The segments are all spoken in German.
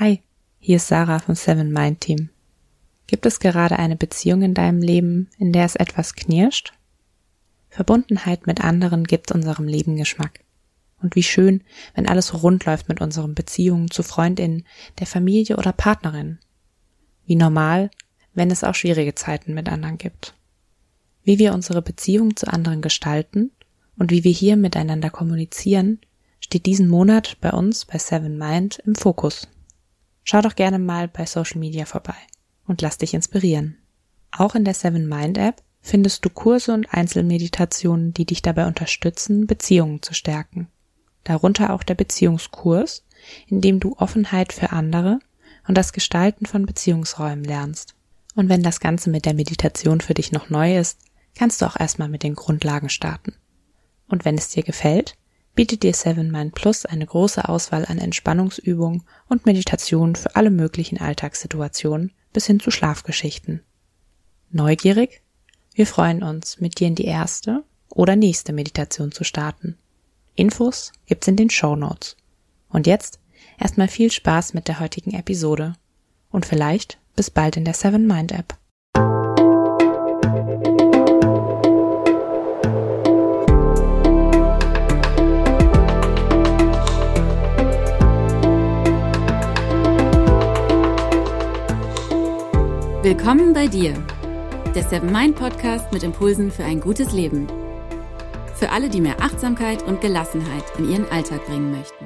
Hi, hier ist Sarah vom Seven Mind Team. Gibt es gerade eine Beziehung in deinem Leben, in der es etwas knirscht? Verbundenheit mit anderen gibt unserem Leben Geschmack. Und wie schön, wenn alles rund läuft mit unseren Beziehungen zu Freundinnen, der Familie oder Partnerin. Wie normal, wenn es auch schwierige Zeiten mit anderen gibt. Wie wir unsere Beziehung zu anderen gestalten und wie wir hier miteinander kommunizieren, steht diesen Monat bei uns bei Seven Mind im Fokus. Schau doch gerne mal bei Social Media vorbei und lass dich inspirieren. Auch in der Seven Mind App findest du Kurse und Einzelmeditationen, die dich dabei unterstützen, Beziehungen zu stärken. Darunter auch der Beziehungskurs, in dem du Offenheit für andere und das Gestalten von Beziehungsräumen lernst. Und wenn das Ganze mit der Meditation für dich noch neu ist, kannst du auch erstmal mit den Grundlagen starten. Und wenn es dir gefällt, bietet dir Seven Mind Plus eine große Auswahl an Entspannungsübungen und Meditationen für alle möglichen Alltagssituationen bis hin zu Schlafgeschichten. Neugierig? Wir freuen uns, mit dir in die erste oder nächste Meditation zu starten. Infos gibt's in den Show Notes. Und jetzt erstmal viel Spaß mit der heutigen Episode und vielleicht bis bald in der Seven Mind App. Willkommen bei dir, der Seven Mind Podcast mit Impulsen für ein gutes Leben. Für alle, die mehr Achtsamkeit und Gelassenheit in ihren Alltag bringen möchten.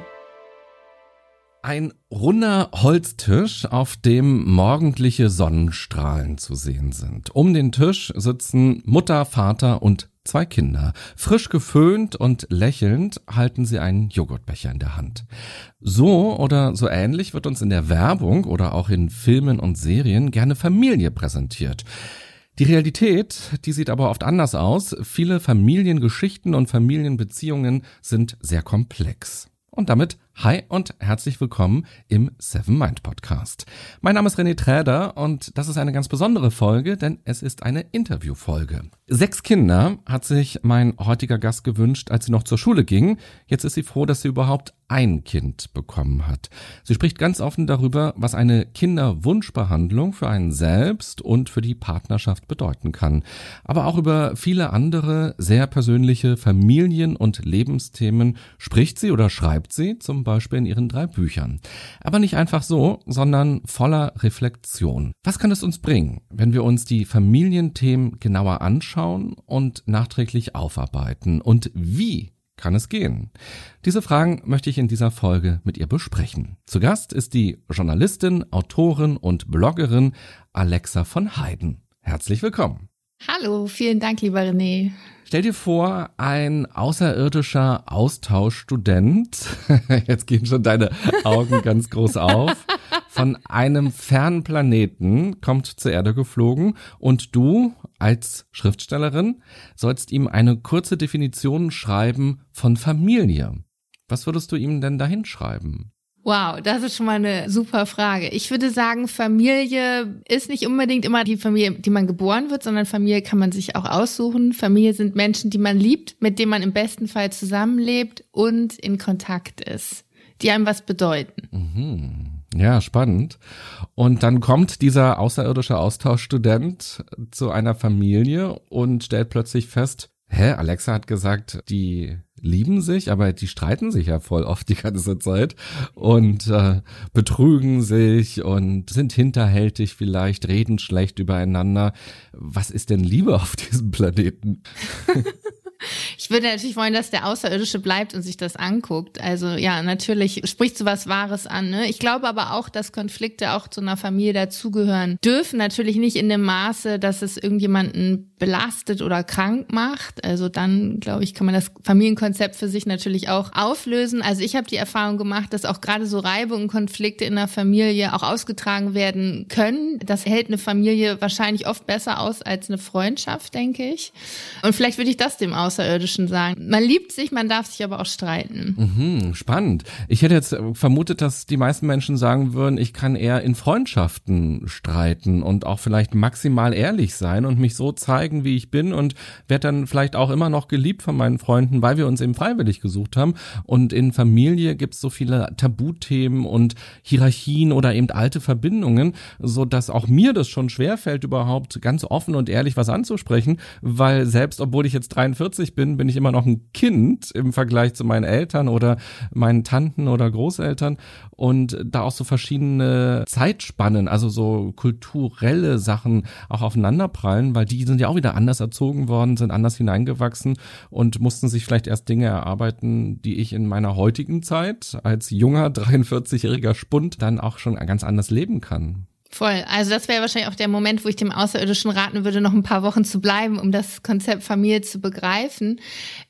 Ein runder Holztisch, auf dem morgendliche Sonnenstrahlen zu sehen sind. Um den Tisch sitzen Mutter, Vater und zwei Kinder. Frisch geföhnt und lächelnd halten sie einen Joghurtbecher in der Hand. So oder so ähnlich wird uns in der Werbung oder auch in Filmen und Serien gerne Familie präsentiert. Die Realität, die sieht aber oft anders aus. Viele Familiengeschichten und Familienbeziehungen sind sehr komplex. Und damit hi und herzlich willkommen im Seven Mind Podcast. Mein Name ist René Träder und das ist eine ganz besondere Folge, denn es ist eine Interviewfolge. Sechs Kinder hat sich mein heutiger Gast gewünscht, als sie noch zur Schule ging. Jetzt ist sie froh, dass sie überhaupt ein Kind bekommen hat. Sie spricht ganz offen darüber, was eine Kinderwunschbehandlung für einen selbst und für die Partnerschaft bedeuten kann. Aber auch über viele andere sehr persönliche Familien- und Lebensthemen spricht sie oder schreibt sie, zum Beispiel in ihren drei Büchern. Aber nicht einfach so, sondern voller Reflexion. Was kann es uns bringen, wenn wir uns die Familienthemen genauer anschauen und nachträglich aufarbeiten? Und wie kann es gehen? Diese Fragen möchte ich in dieser Folge mit ihr besprechen. Zu Gast ist die Journalistin, Autorin und Bloggerin Alexa von Heiden. Herzlich willkommen. Hallo, vielen Dank, lieber René. Stell dir vor, ein außerirdischer Austauschstudent, jetzt gehen schon deine Augen ganz groß auf, von einem fernen Planeten kommt zur Erde geflogen und du als Schriftstellerin sollst ihm eine kurze Definition schreiben von Familie. Was würdest du ihm denn dahin schreiben? Wow, das ist schon mal eine super Frage. Ich würde sagen, Familie ist nicht unbedingt immer die Familie, die man geboren wird, sondern Familie kann man sich auch aussuchen. Familie sind Menschen, die man liebt, mit denen man im besten Fall zusammenlebt und in Kontakt ist, die einem was bedeuten. Mhm. Ja, spannend. Und dann kommt dieser außerirdische Austauschstudent zu einer Familie und stellt plötzlich fest, hä, Alexa hat gesagt, die lieben sich, aber die streiten sich ja voll oft die ganze Zeit und äh, betrügen sich und sind hinterhältig vielleicht, reden schlecht übereinander. Was ist denn Liebe auf diesem Planeten? Ich würde natürlich wollen, dass der Außerirdische bleibt und sich das anguckt. Also ja, natürlich spricht so was Wahres an. Ne? Ich glaube aber auch, dass Konflikte auch zu einer Familie dazugehören dürfen. Natürlich nicht in dem Maße, dass es irgendjemanden belastet oder krank macht. Also dann, glaube ich, kann man das Familienkonzept für sich natürlich auch auflösen. Also ich habe die Erfahrung gemacht, dass auch gerade so Reibungen, Konflikte in der Familie auch ausgetragen werden können. Das hält eine Familie wahrscheinlich oft besser aus als eine Freundschaft, denke ich. Und vielleicht würde ich das dem Außerirdischen sagen. Man liebt sich, man darf sich aber auch streiten. Mhm, spannend. Ich hätte jetzt vermutet, dass die meisten Menschen sagen würden, ich kann eher in Freundschaften streiten und auch vielleicht maximal ehrlich sein und mich so zeigen, bescheiden, wie ich bin und werde dann vielleicht auch immer noch geliebt von meinen Freunden, weil wir uns eben freiwillig gesucht haben. Und in Familie gibt es so viele Tabuthemen und Hierarchien oder eben alte Verbindungen, so dass auch mir das schon schwerfällt, überhaupt ganz offen und ehrlich was anzusprechen, weil selbst obwohl ich jetzt 43 bin, bin ich immer noch ein Kind im Vergleich zu meinen Eltern oder meinen Tanten oder Großeltern und da auch so verschiedene Zeitspannen, also so kulturelle Sachen auch aufeinanderprallen, weil die sind ja auch wieder anders erzogen worden, sind anders hineingewachsen und mussten sich vielleicht erst Dinge erarbeiten, die ich in meiner heutigen Zeit als junger 43-jähriger Spund dann auch schon ganz anders leben kann. Voll. Also das wäre wahrscheinlich auch der Moment, wo ich dem Außerirdischen raten würde, noch ein paar Wochen zu bleiben, um das Konzept Familie zu begreifen.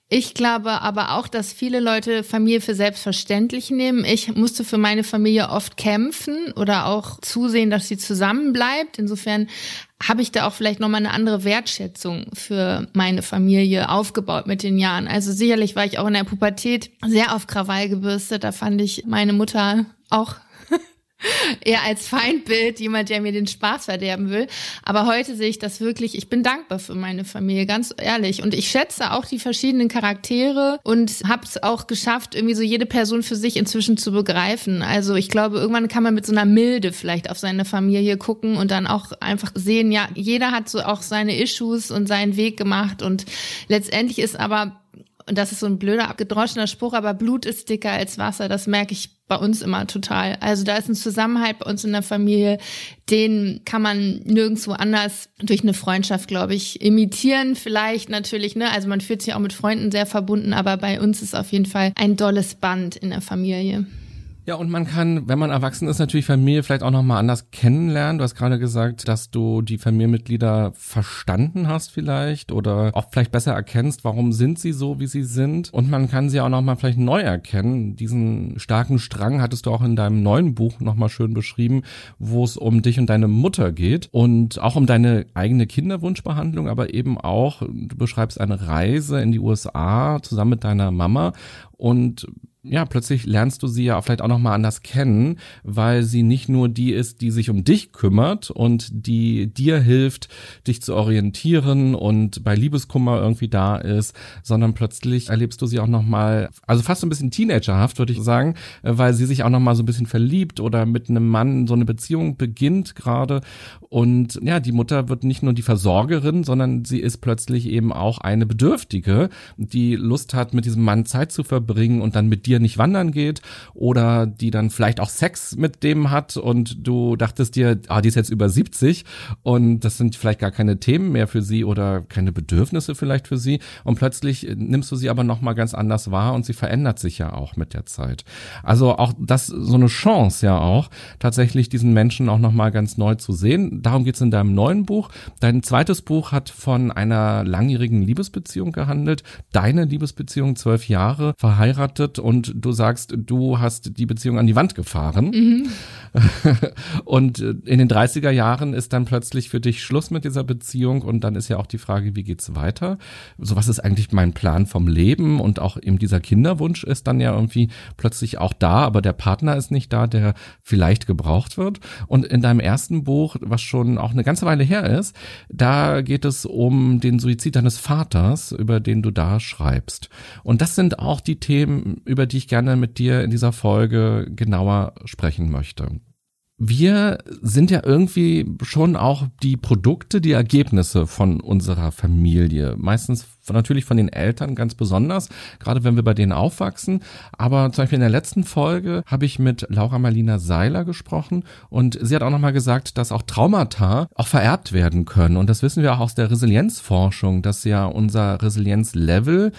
Ich glaube aber auch, dass viele Leute Familie für selbstverständlich nehmen. Ich musste für meine Familie oft kämpfen oder auch zusehen, dass sie zusammenbleibt. Insofern habe ich da auch vielleicht nochmal eine andere Wertschätzung für meine Familie aufgebaut mit den Jahren. Also sicherlich war ich auch in der Pubertät sehr auf Krawall gebürstet. Da fand ich meine Mutter auch eher als Feindbild, jemand, der mir den Spaß verderben will. Aber heute sehe ich das wirklich, ich bin dankbar für meine Familie, ganz ehrlich. Und ich schätze auch die verschiedenen Charaktere und habe es auch geschafft, irgendwie so jede Person für sich inzwischen zu begreifen. Also ich glaube, irgendwann kann man mit so einer Milde vielleicht auf seine Familie gucken und dann auch einfach sehen, ja, jeder hat so auch seine Issues und seinen Weg gemacht. Und letztendlich ist aber und das ist so ein blöder, abgedroschener Spruch, aber Blut ist dicker als Wasser, das merke ich bei uns immer total. Also da ist ein Zusammenhalt bei uns in der Familie, den kann man nirgendwo anders durch eine Freundschaft, glaube ich, imitieren. Vielleicht natürlich, ne? Also man fühlt sich auch mit Freunden sehr verbunden, aber bei uns ist auf jeden Fall ein dolles Band in der Familie. Ja, und man kann, wenn man erwachsen ist, natürlich Familie vielleicht auch nochmal anders kennenlernen. Du hast gerade gesagt, dass du die Familienmitglieder verstanden hast vielleicht oder auch vielleicht besser erkennst, warum sind sie so, wie sie sind. Und man kann sie auch nochmal vielleicht neu erkennen. Diesen starken Strang hattest du auch in deinem neuen Buch nochmal schön beschrieben, wo es um dich und deine Mutter geht und auch um deine eigene Kinderwunschbehandlung, aber eben auch, du beschreibst eine Reise in die USA zusammen mit deiner Mama und ja, plötzlich lernst du sie ja vielleicht auch nochmal anders kennen, weil sie nicht nur die ist, die sich um dich kümmert und die dir hilft, dich zu orientieren und bei Liebeskummer irgendwie da ist, sondern plötzlich erlebst du sie auch nochmal, also fast so ein bisschen teenagerhaft, würde ich sagen, weil sie sich auch nochmal so ein bisschen verliebt oder mit einem Mann so eine Beziehung beginnt gerade. Und ja, die Mutter wird nicht nur die Versorgerin, sondern sie ist plötzlich eben auch eine Bedürftige, die Lust hat, mit diesem Mann Zeit zu verbringen und dann mit dir dir nicht wandern geht oder die dann vielleicht auch Sex mit dem hat und du dachtest dir, ah, die ist jetzt über 70 und das sind vielleicht gar keine Themen mehr für sie oder keine Bedürfnisse vielleicht für sie und plötzlich nimmst du sie aber nochmal ganz anders wahr und sie verändert sich ja auch mit der Zeit. Also auch das so eine Chance ja auch, tatsächlich diesen Menschen auch nochmal ganz neu zu sehen. Darum geht's in deinem neuen Buch. Dein zweites Buch hat von einer langjährigen Liebesbeziehung gehandelt. Deine Liebesbeziehung, zwölf Jahre, verheiratet und und du sagst, du hast die Beziehung an die Wand gefahren. Mhm. und in den 30er Jahren ist dann plötzlich für dich Schluss mit dieser Beziehung und dann ist ja auch die Frage, wie geht's weiter? So was ist eigentlich mein Plan vom Leben und auch eben dieser Kinderwunsch ist dann ja irgendwie plötzlich auch da, aber der Partner ist nicht da, der vielleicht gebraucht wird. Und in deinem ersten Buch, was schon auch eine ganze Weile her ist, da geht es um den Suizid deines Vaters, über den du da schreibst. Und das sind auch die Themen, über die die ich gerne mit dir in dieser Folge genauer sprechen möchte. Wir sind ja irgendwie schon auch die Produkte, die Ergebnisse von unserer Familie. Meistens natürlich von den Eltern ganz besonders, gerade wenn wir bei denen aufwachsen. Aber zum Beispiel in der letzten Folge habe ich mit Laura Marlina Seiler gesprochen und sie hat auch nochmal gesagt, dass auch Traumata auch vererbt werden können. Und das wissen wir auch aus der Resilienzforschung, dass ja unser Resilienzlevel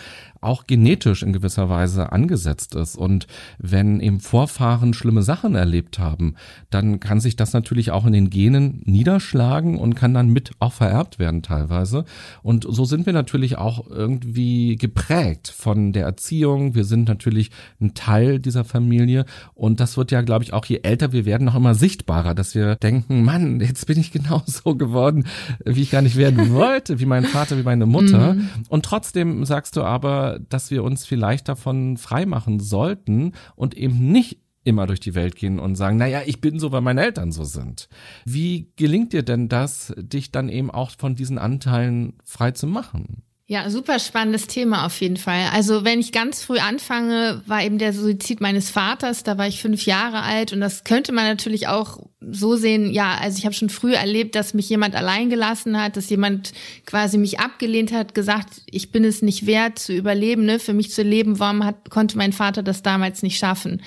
auch genetisch in gewisser Weise angesetzt ist. Und wenn eben Vorfahren schlimme Sachen erlebt haben, dann kann sich das natürlich auch in den Genen niederschlagen und kann dann mit auch vererbt werden teilweise. Und so sind wir natürlich auch auch irgendwie geprägt von der Erziehung. Wir sind natürlich ein Teil dieser Familie und das wird ja, glaube ich, auch je älter wir werden, noch immer sichtbarer, dass wir denken, Mann, jetzt bin ich genau so geworden, wie ich gar nicht werden wollte, wie mein Vater, wie meine Mutter. Mhm. Und trotzdem sagst du aber, dass wir uns vielleicht davon freimachen sollten und eben nicht immer durch die Welt gehen und sagen, naja, ich bin so, weil meine Eltern so sind. Wie gelingt dir denn das, dich dann eben auch von diesen Anteilen frei zu machen? Ja, super spannendes Thema auf jeden Fall. Also wenn ich ganz früh anfange, war eben der Suizid meines Vaters, da war ich fünf Jahre alt und das könnte man natürlich auch so sehen, ja, also ich habe schon früh erlebt, dass mich jemand allein gelassen hat, dass jemand quasi mich abgelehnt hat, gesagt, ich bin es nicht wert zu überleben, ne? für mich zu leben, warum hat, konnte mein Vater das damals nicht schaffen.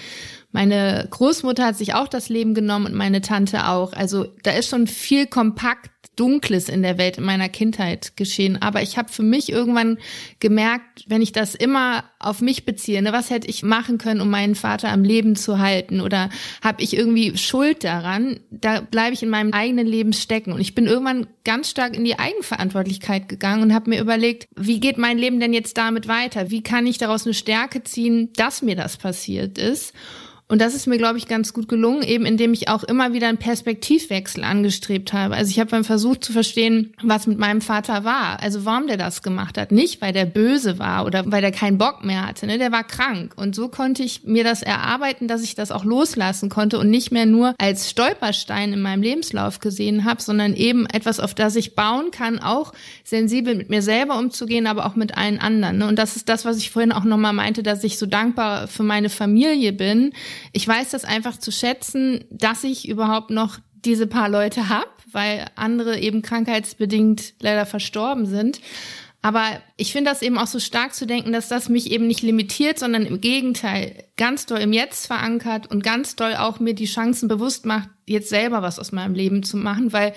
Meine Großmutter hat sich auch das Leben genommen und meine Tante auch. Also da ist schon viel kompakt Dunkles in der Welt in meiner Kindheit geschehen. Aber ich habe für mich irgendwann gemerkt, wenn ich das immer auf mich beziehe, ne, was hätte ich machen können, um meinen Vater am Leben zu halten? Oder habe ich irgendwie Schuld daran? Da bleibe ich in meinem eigenen Leben stecken. Und ich bin irgendwann ganz stark in die Eigenverantwortlichkeit gegangen und habe mir überlegt, wie geht mein Leben denn jetzt damit weiter? Wie kann ich daraus eine Stärke ziehen, dass mir das passiert ist? Und das ist mir, glaube ich, ganz gut gelungen, eben indem ich auch immer wieder einen Perspektivwechsel angestrebt habe. Also ich habe dann versucht zu verstehen, was mit meinem Vater war. Also warum der das gemacht hat. Nicht, weil der böse war oder weil der keinen Bock mehr hatte. Ne? Der war krank. Und so konnte ich mir das erarbeiten, dass ich das auch loslassen konnte und nicht mehr nur als Stolperstein in meinem Lebenslauf gesehen habe, sondern eben etwas, auf das ich bauen kann, auch sensibel mit mir selber umzugehen, aber auch mit allen anderen. Ne? Und das ist das, was ich vorhin auch nochmal meinte, dass ich so dankbar für meine Familie bin, ich weiß das einfach zu schätzen, dass ich überhaupt noch diese paar Leute habe, weil andere eben krankheitsbedingt leider verstorben sind. Aber ich finde das eben auch so stark zu denken, dass das mich eben nicht limitiert, sondern im Gegenteil ganz doll im Jetzt verankert und ganz doll auch mir die Chancen bewusst macht, jetzt selber was aus meinem Leben zu machen, weil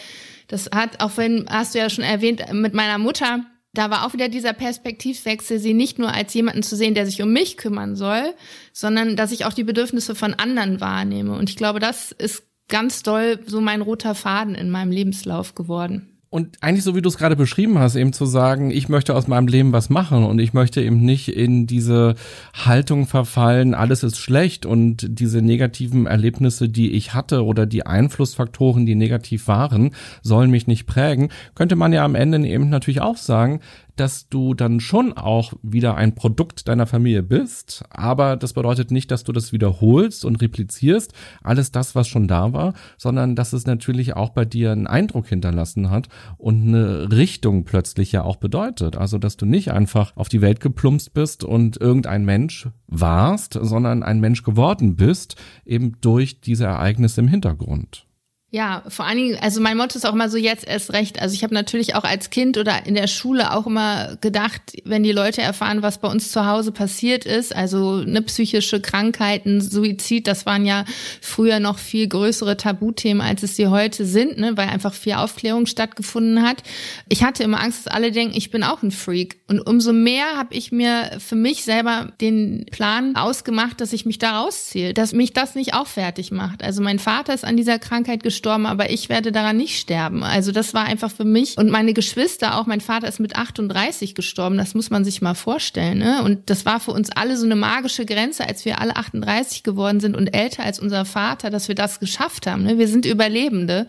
das hat, auch wenn, hast du ja schon erwähnt, mit meiner Mutter, da war auch wieder dieser Perspektivwechsel, sie nicht nur als jemanden zu sehen, der sich um mich kümmern soll, sondern dass ich auch die Bedürfnisse von anderen wahrnehme. Und ich glaube, das ist ganz doll so mein roter Faden in meinem Lebenslauf geworden. Und eigentlich so wie du es gerade beschrieben hast, eben zu sagen, ich möchte aus meinem Leben was machen und ich möchte eben nicht in diese Haltung verfallen, alles ist schlecht und diese negativen Erlebnisse, die ich hatte oder die Einflussfaktoren, die negativ waren, sollen mich nicht prägen, könnte man ja am Ende eben natürlich auch sagen, dass du dann schon auch wieder ein Produkt deiner Familie bist, aber das bedeutet nicht, dass du das wiederholst und replizierst, alles das, was schon da war, sondern dass es natürlich auch bei dir einen Eindruck hinterlassen hat und eine Richtung plötzlich ja auch bedeutet. Also, dass du nicht einfach auf die Welt geplumpst bist und irgendein Mensch warst, sondern ein Mensch geworden bist, eben durch diese Ereignisse im Hintergrund. Ja, vor allen Dingen, also mein Motto ist auch immer so jetzt erst recht. Also ich habe natürlich auch als Kind oder in der Schule auch immer gedacht, wenn die Leute erfahren, was bei uns zu Hause passiert ist, also ne, psychische Krankheiten, Suizid, das waren ja früher noch viel größere Tabuthemen, als es sie heute sind, ne, weil einfach viel Aufklärung stattgefunden hat. Ich hatte immer Angst, dass alle denken, ich bin auch ein Freak. Und umso mehr habe ich mir für mich selber den Plan ausgemacht, dass ich mich da rausziehe, dass mich das nicht auch fertig macht. Also mein Vater ist an dieser Krankheit gestorben gestorben, aber ich werde daran nicht sterben. Also das war einfach für mich und meine Geschwister auch. Mein Vater ist mit 38 gestorben, das muss man sich mal vorstellen. Ne? Und das war für uns alle so eine magische Grenze, als wir alle 38 geworden sind und älter als unser Vater, dass wir das geschafft haben. Ne? Wir sind Überlebende.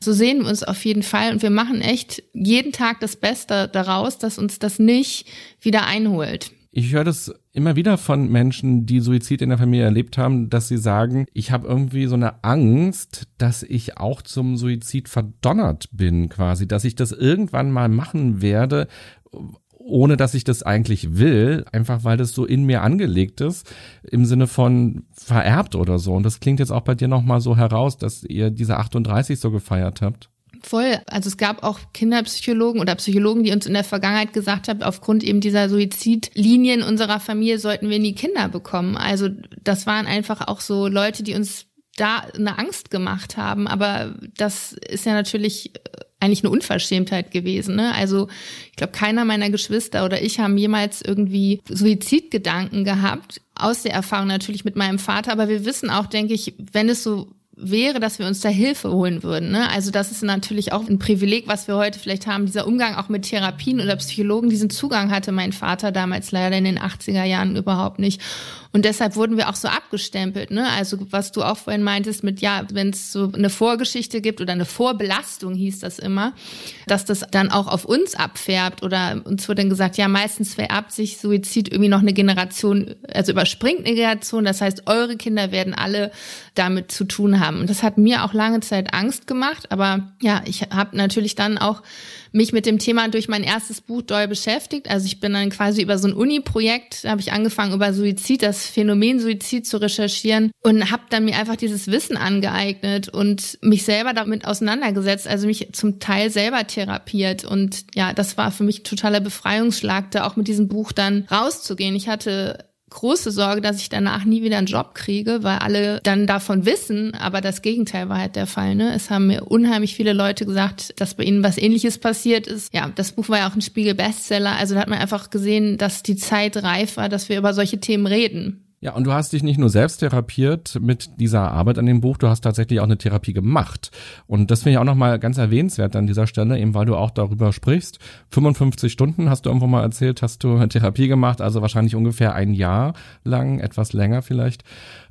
So sehen wir uns auf jeden Fall und wir machen echt jeden Tag das Beste daraus, dass uns das nicht wieder einholt. Ich höre das immer wieder von Menschen, die Suizid in der Familie erlebt haben, dass sie sagen, ich habe irgendwie so eine Angst, dass ich auch zum Suizid verdonnert bin, quasi, dass ich das irgendwann mal machen werde, ohne dass ich das eigentlich will, einfach weil das so in mir angelegt ist, im Sinne von vererbt oder so. Und das klingt jetzt auch bei dir nochmal so heraus, dass ihr diese 38 so gefeiert habt. Voll. Also es gab auch Kinderpsychologen oder Psychologen, die uns in der Vergangenheit gesagt haben, aufgrund eben dieser Suizidlinien unserer Familie sollten wir nie Kinder bekommen. Also das waren einfach auch so Leute, die uns da eine Angst gemacht haben. Aber das ist ja natürlich eigentlich eine Unverschämtheit gewesen. Ne? Also ich glaube, keiner meiner Geschwister oder ich haben jemals irgendwie Suizidgedanken gehabt. Aus der Erfahrung natürlich mit meinem Vater. Aber wir wissen auch, denke ich, wenn es so wäre, dass wir uns da Hilfe holen würden. Ne? Also das ist natürlich auch ein Privileg, was wir heute vielleicht haben, dieser Umgang auch mit Therapien oder Psychologen. Diesen Zugang hatte mein Vater damals leider in den 80er Jahren überhaupt nicht. Und deshalb wurden wir auch so abgestempelt, ne? Also was du auch vorhin meintest mit, ja, wenn es so eine Vorgeschichte gibt oder eine Vorbelastung hieß das immer, dass das dann auch auf uns abfärbt oder uns wurde dann gesagt, ja, meistens vererbt sich Suizid irgendwie noch eine Generation, also überspringt eine Generation. Das heißt, eure Kinder werden alle damit zu tun haben. Und das hat mir auch lange Zeit Angst gemacht. Aber ja, ich habe natürlich dann auch mich mit dem Thema durch mein erstes Buch doll beschäftigt. Also ich bin dann quasi über so ein Uni-Projekt, habe ich angefangen über Suizid, das Phänomen Suizid zu recherchieren und habe dann mir einfach dieses Wissen angeeignet und mich selber damit auseinandergesetzt, also mich zum Teil selber therapiert und ja, das war für mich totaler Befreiungsschlag, da auch mit diesem Buch dann rauszugehen. Ich hatte große Sorge, dass ich danach nie wieder einen Job kriege, weil alle dann davon wissen, aber das Gegenteil war halt der Fall. Ne? Es haben mir unheimlich viele Leute gesagt, dass bei ihnen was ähnliches passiert ist. Ja, das Buch war ja auch ein Spiegel-Bestseller, also da hat man einfach gesehen, dass die Zeit reif war, dass wir über solche Themen reden. Ja, und du hast dich nicht nur selbst therapiert mit dieser Arbeit an dem Buch, du hast tatsächlich auch eine Therapie gemacht. Und das finde ich auch nochmal ganz erwähnenswert an dieser Stelle, eben weil du auch darüber sprichst. 55 Stunden hast du irgendwo mal erzählt, hast du Therapie gemacht, also wahrscheinlich ungefähr ein Jahr lang, etwas länger vielleicht.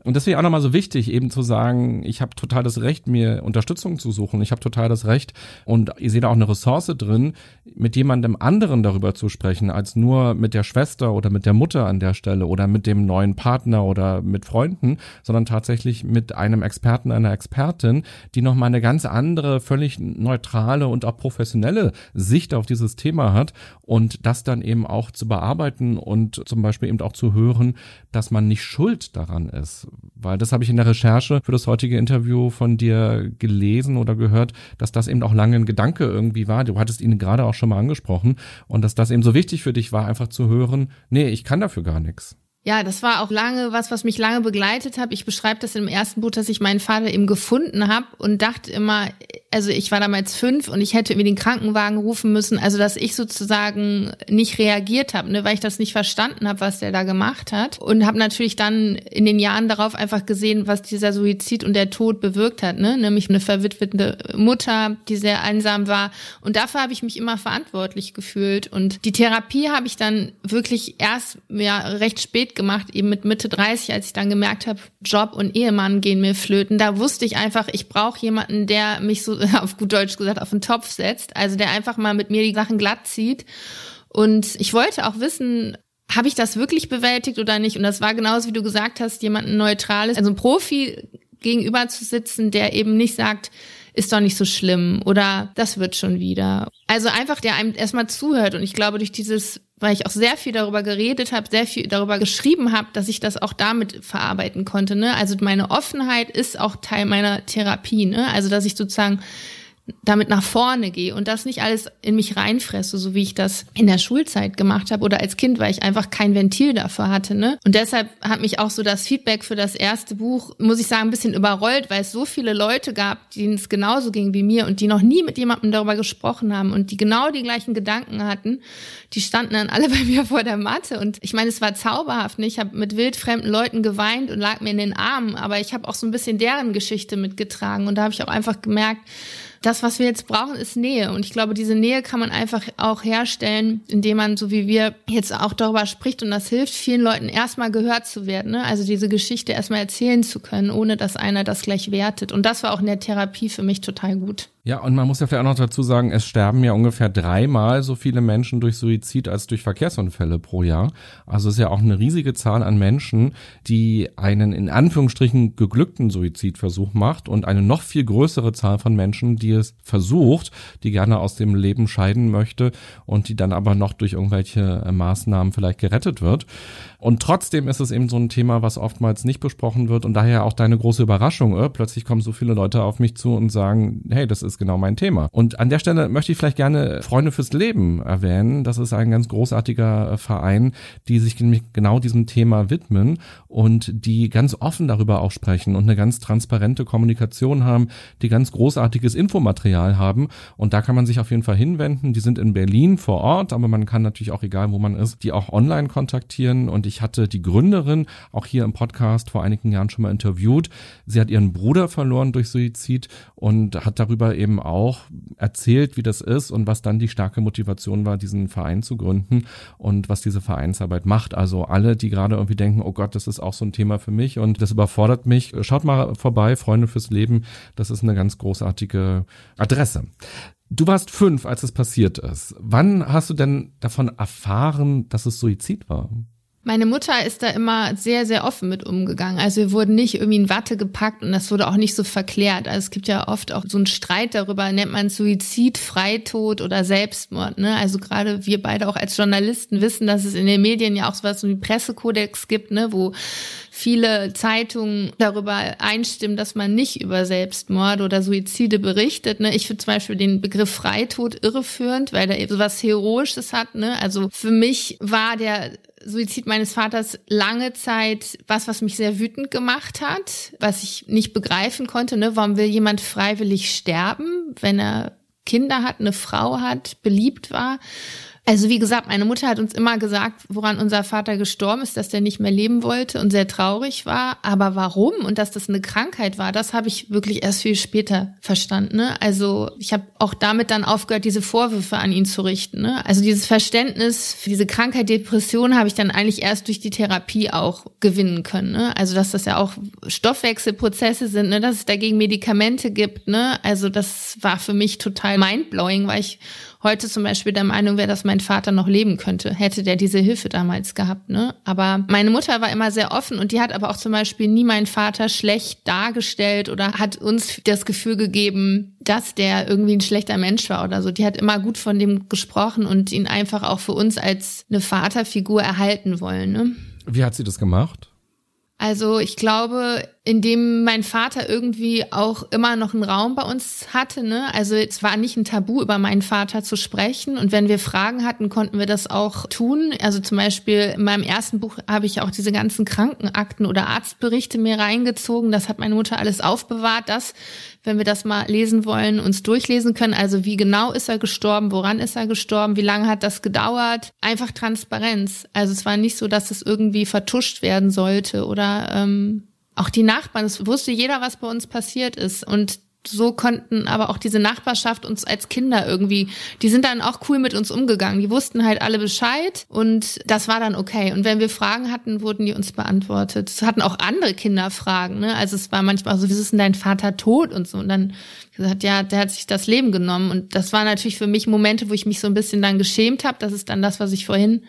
Und deswegen auch nochmal so wichtig, eben zu sagen, ich habe total das Recht, mir Unterstützung zu suchen. Ich habe total das Recht und ihr seht auch eine Ressource drin, mit jemandem anderen darüber zu sprechen, als nur mit der Schwester oder mit der Mutter an der Stelle oder mit dem neuen Partner oder mit Freunden, sondern tatsächlich mit einem Experten, einer Expertin, die nochmal eine ganz andere, völlig neutrale und auch professionelle Sicht auf dieses Thema hat und das dann eben auch zu bearbeiten und zum Beispiel eben auch zu hören, dass man nicht schuld daran ist weil das habe ich in der Recherche für das heutige Interview von dir gelesen oder gehört, dass das eben auch lange ein Gedanke irgendwie war. Du hattest ihn gerade auch schon mal angesprochen und dass das eben so wichtig für dich war, einfach zu hören, nee, ich kann dafür gar nichts. Ja, das war auch lange was, was mich lange begleitet hat. Ich beschreibe das im ersten Buch, dass ich meinen Vater eben gefunden habe und dachte immer, also ich war damals fünf und ich hätte irgendwie den Krankenwagen rufen müssen, also dass ich sozusagen nicht reagiert habe, ne, weil ich das nicht verstanden habe, was der da gemacht hat. Und habe natürlich dann in den Jahren darauf einfach gesehen, was dieser Suizid und der Tod bewirkt hat, ne, nämlich eine verwitwete Mutter, die sehr einsam war. Und dafür habe ich mich immer verantwortlich gefühlt. Und die Therapie habe ich dann wirklich erst ja recht spät gemacht, eben mit Mitte 30, als ich dann gemerkt habe, Job und Ehemann gehen mir flöten. Da wusste ich einfach, ich brauche jemanden, der mich so auf gut Deutsch gesagt, auf den Topf setzt. Also der einfach mal mit mir die Sachen glatt zieht. Und ich wollte auch wissen, habe ich das wirklich bewältigt oder nicht? Und das war genauso, wie du gesagt hast, jemanden Neutrales, also ein Profi gegenüber zu sitzen, der eben nicht sagt, ist doch nicht so schlimm oder das wird schon wieder. Also einfach, der einem erstmal zuhört. Und ich glaube, durch dieses weil ich auch sehr viel darüber geredet habe, sehr viel darüber geschrieben habe, dass ich das auch damit verarbeiten konnte. Ne? Also meine Offenheit ist auch Teil meiner Therapie. Ne? Also dass ich sozusagen damit nach vorne gehe und das nicht alles in mich reinfresse, so wie ich das in der Schulzeit gemacht habe oder als Kind, weil ich einfach kein Ventil dafür hatte. Ne? Und deshalb hat mich auch so das Feedback für das erste Buch, muss ich sagen, ein bisschen überrollt, weil es so viele Leute gab, denen es genauso ging wie mir und die noch nie mit jemandem darüber gesprochen haben und die genau die gleichen Gedanken hatten. Die standen dann alle bei mir vor der Matte und ich meine, es war zauberhaft. Ne? Ich habe mit wildfremden Leuten geweint und lag mir in den Armen, aber ich habe auch so ein bisschen deren Geschichte mitgetragen und da habe ich auch einfach gemerkt, das, was wir jetzt brauchen, ist Nähe. Und ich glaube, diese Nähe kann man einfach auch herstellen, indem man, so wie wir jetzt auch darüber spricht. Und das hilft vielen Leuten erstmal gehört zu werden. Ne? Also diese Geschichte erstmal erzählen zu können, ohne dass einer das gleich wertet. Und das war auch in der Therapie für mich total gut. Ja, und man muss ja vielleicht auch noch dazu sagen, es sterben ja ungefähr dreimal so viele Menschen durch Suizid als durch Verkehrsunfälle pro Jahr. Also es ist ja auch eine riesige Zahl an Menschen, die einen in Anführungsstrichen geglückten Suizidversuch macht und eine noch viel größere Zahl von Menschen, die es versucht, die gerne aus dem Leben scheiden möchte und die dann aber noch durch irgendwelche äh, Maßnahmen vielleicht gerettet wird. Und trotzdem ist es eben so ein Thema, was oftmals nicht besprochen wird und daher auch deine große Überraschung. Äh, plötzlich kommen so viele Leute auf mich zu und sagen, hey, das ist genau mein Thema. Und an der Stelle möchte ich vielleicht gerne Freunde fürs Leben erwähnen. Das ist ein ganz großartiger äh, Verein, die sich genau diesem Thema widmen und die ganz offen darüber auch sprechen und eine ganz transparente Kommunikation haben, die ganz großartiges Infomaterial haben. Und da kann man sich auf jeden Fall hinwenden. Die sind in Berlin vor Ort, aber man kann natürlich auch, egal wo man ist, die auch online kontaktieren. Und hatte die Gründerin auch hier im Podcast vor einigen Jahren schon mal interviewt. Sie hat ihren Bruder verloren durch Suizid und hat darüber eben auch erzählt, wie das ist und was dann die starke Motivation war, diesen Verein zu gründen und was diese Vereinsarbeit macht. Also alle, die gerade irgendwie denken, oh Gott, das ist auch so ein Thema für mich und das überfordert mich, schaut mal vorbei, Freunde fürs Leben. Das ist eine ganz großartige Adresse. Du warst fünf, als es passiert ist. Wann hast du denn davon erfahren, dass es Suizid war? Meine Mutter ist da immer sehr, sehr offen mit umgegangen. Also wir wurden nicht irgendwie in Watte gepackt und das wurde auch nicht so verklärt. Also es gibt ja oft auch so einen Streit darüber, nennt man Suizid, Freitod oder Selbstmord. Ne? Also gerade wir beide auch als Journalisten wissen, dass es in den Medien ja auch sowas wie Pressekodex gibt, ne? wo viele Zeitungen darüber einstimmen, dass man nicht über Selbstmord oder Suizide berichtet. Ne? Ich finde zum Beispiel den Begriff Freitod irreführend, weil der eben so was Heroisches hat. Ne? Also für mich war der Suizid meines Vaters lange Zeit was, was mich sehr wütend gemacht hat, was ich nicht begreifen konnte. Ne? Warum will jemand freiwillig sterben, wenn er Kinder hat, eine Frau hat, beliebt war? Also wie gesagt, meine Mutter hat uns immer gesagt, woran unser Vater gestorben ist, dass der nicht mehr leben wollte und sehr traurig war. Aber warum und dass das eine Krankheit war, das habe ich wirklich erst viel später verstanden. Ne? Also ich habe auch damit dann aufgehört, diese Vorwürfe an ihn zu richten. Ne? Also dieses Verständnis für diese Krankheit, Depression habe ich dann eigentlich erst durch die Therapie auch gewinnen können. Ne? Also dass das ja auch Stoffwechselprozesse sind, ne? dass es dagegen Medikamente gibt. Ne? Also das war für mich total mindblowing, weil ich heute zum Beispiel der Meinung wäre, dass mein Vater noch leben könnte, hätte der diese Hilfe damals gehabt. Ne? Aber meine Mutter war immer sehr offen und die hat aber auch zum Beispiel nie meinen Vater schlecht dargestellt oder hat uns das Gefühl gegeben, dass der irgendwie ein schlechter Mensch war oder so. Die hat immer gut von dem gesprochen und ihn einfach auch für uns als eine Vaterfigur erhalten wollen. Ne? Wie hat sie das gemacht? Also ich glaube, indem mein Vater irgendwie auch immer noch einen Raum bei uns hatte. Ne? Also es war nicht ein Tabu, über meinen Vater zu sprechen. Und wenn wir Fragen hatten, konnten wir das auch tun. Also zum Beispiel in meinem ersten Buch habe ich auch diese ganzen Krankenakten oder Arztberichte mir reingezogen. Das hat meine Mutter alles aufbewahrt, dass, wenn wir das mal lesen wollen, uns durchlesen können. Also wie genau ist er gestorben, woran ist er gestorben, wie lange hat das gedauert. Einfach Transparenz. Also es war nicht so, dass es irgendwie vertuscht werden sollte oder ähm, auch die Nachbarn, es wusste jeder, was bei uns passiert ist. Und so konnten aber auch diese Nachbarschaft uns als Kinder irgendwie, die sind dann auch cool mit uns umgegangen. Die wussten halt alle Bescheid und das war dann okay. Und wenn wir Fragen hatten, wurden die uns beantwortet. Es hatten auch andere Kinder Fragen, ne? Also es war manchmal so, wie ist denn dein Vater tot und so. Und dann gesagt, ja, der hat sich das Leben genommen. Und das waren natürlich für mich Momente, wo ich mich so ein bisschen dann geschämt habe. Das ist dann das, was ich vorhin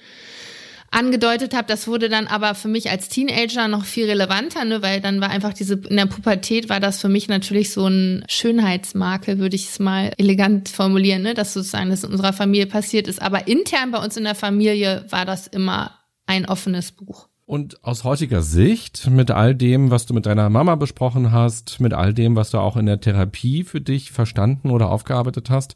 angedeutet habe. Das wurde dann aber für mich als Teenager noch viel relevanter, ne, weil dann war einfach diese, in der Pubertät war das für mich natürlich so ein Schönheitsmakel, würde ich es mal elegant formulieren, ne, dass sozusagen das in unserer Familie passiert ist. Aber intern bei uns in der Familie war das immer ein offenes Buch. Und aus heutiger Sicht, mit all dem, was du mit deiner Mama besprochen hast, mit all dem, was du auch in der Therapie für dich verstanden oder aufgearbeitet hast,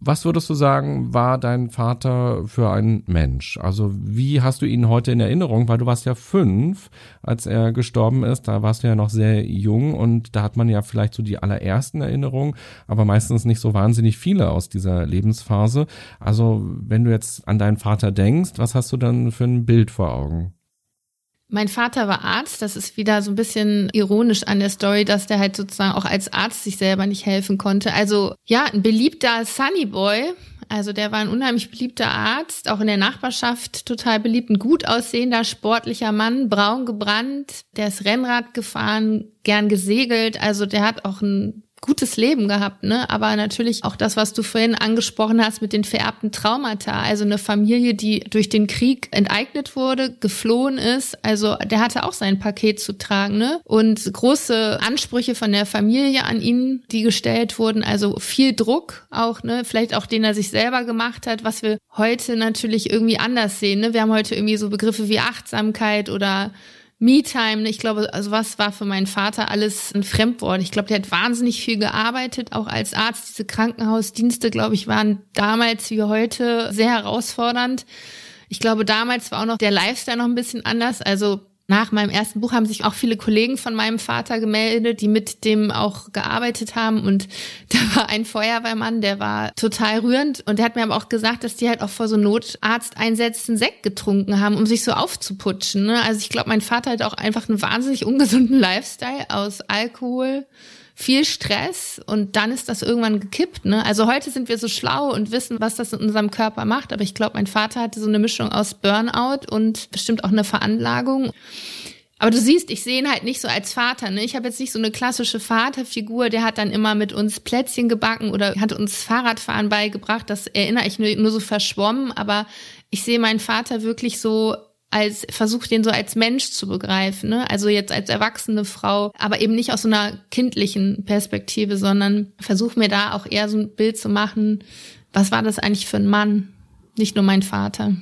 was würdest du sagen, war dein Vater für ein Mensch? Also wie hast du ihn heute in Erinnerung? Weil du warst ja fünf, als er gestorben ist. Da warst du ja noch sehr jung und da hat man ja vielleicht so die allerersten Erinnerungen, aber meistens nicht so wahnsinnig viele aus dieser Lebensphase. Also wenn du jetzt an deinen Vater denkst, was hast du dann für ein Bild vor Augen? Mein Vater war Arzt. Das ist wieder so ein bisschen ironisch an der Story, dass der halt sozusagen auch als Arzt sich selber nicht helfen konnte. Also ja, ein beliebter Sunny Boy. Also der war ein unheimlich beliebter Arzt, auch in der Nachbarschaft total beliebt, ein gut aussehender, sportlicher Mann, braun gebrannt, der ist Rennrad gefahren, gern gesegelt. Also der hat auch ein gutes Leben gehabt, ne? Aber natürlich auch das, was du vorhin angesprochen hast mit den vererbten Traumata. Also eine Familie, die durch den Krieg enteignet wurde, geflohen ist. Also der hatte auch sein Paket zu tragen, ne? Und große Ansprüche von der Familie an ihn, die gestellt wurden. Also viel Druck auch, ne? Vielleicht auch den er sich selber gemacht hat, was wir heute natürlich irgendwie anders sehen, ne? Wir haben heute irgendwie so Begriffe wie Achtsamkeit oder Me-Time, ich glaube, also was war für meinen Vater alles ein Fremdwort. Ich glaube, der hat wahnsinnig viel gearbeitet, auch als Arzt. Diese Krankenhausdienste, glaube ich, waren damals wie heute sehr herausfordernd. Ich glaube, damals war auch noch der Lifestyle noch ein bisschen anders. Also Nach meinem ersten Buch haben sich auch viele Kollegen von meinem Vater gemeldet, die mit dem auch gearbeitet haben. Und da war ein Feuerwehrmann, der war total rührend. Und der hat mir aber auch gesagt, dass die halt auch vor so Notarzteinsätzen Sekt getrunken haben, um sich so aufzuputschen. Ne? Also ich glaube, mein Vater hat auch einfach einen wahnsinnig ungesunden Lifestyle aus Alkohol, viel Stress und dann ist das irgendwann gekippt. Ne? Also heute sind wir so schlau und wissen, was das in unserem Körper macht. Aber ich glaube, mein Vater hatte so eine Mischung aus Burnout und bestimmt auch eine Veranlagung. Aber du siehst, ich sehe ihn halt nicht so als Vater. Ne? Ich habe jetzt nicht so eine klassische Vaterfigur, der hat dann immer mit uns Plätzchen gebacken oder hat uns Fahrradfahren beigebracht. Das erinnere ich nur, nur so verschwommen. Aber ich sehe meinen Vater wirklich so als versucht den so als Mensch zu begreifen, ne? Also jetzt als erwachsene Frau, aber eben nicht aus so einer kindlichen Perspektive, sondern versuch mir da auch eher so ein Bild zu machen, was war das eigentlich für ein Mann? Nicht nur mein Vater.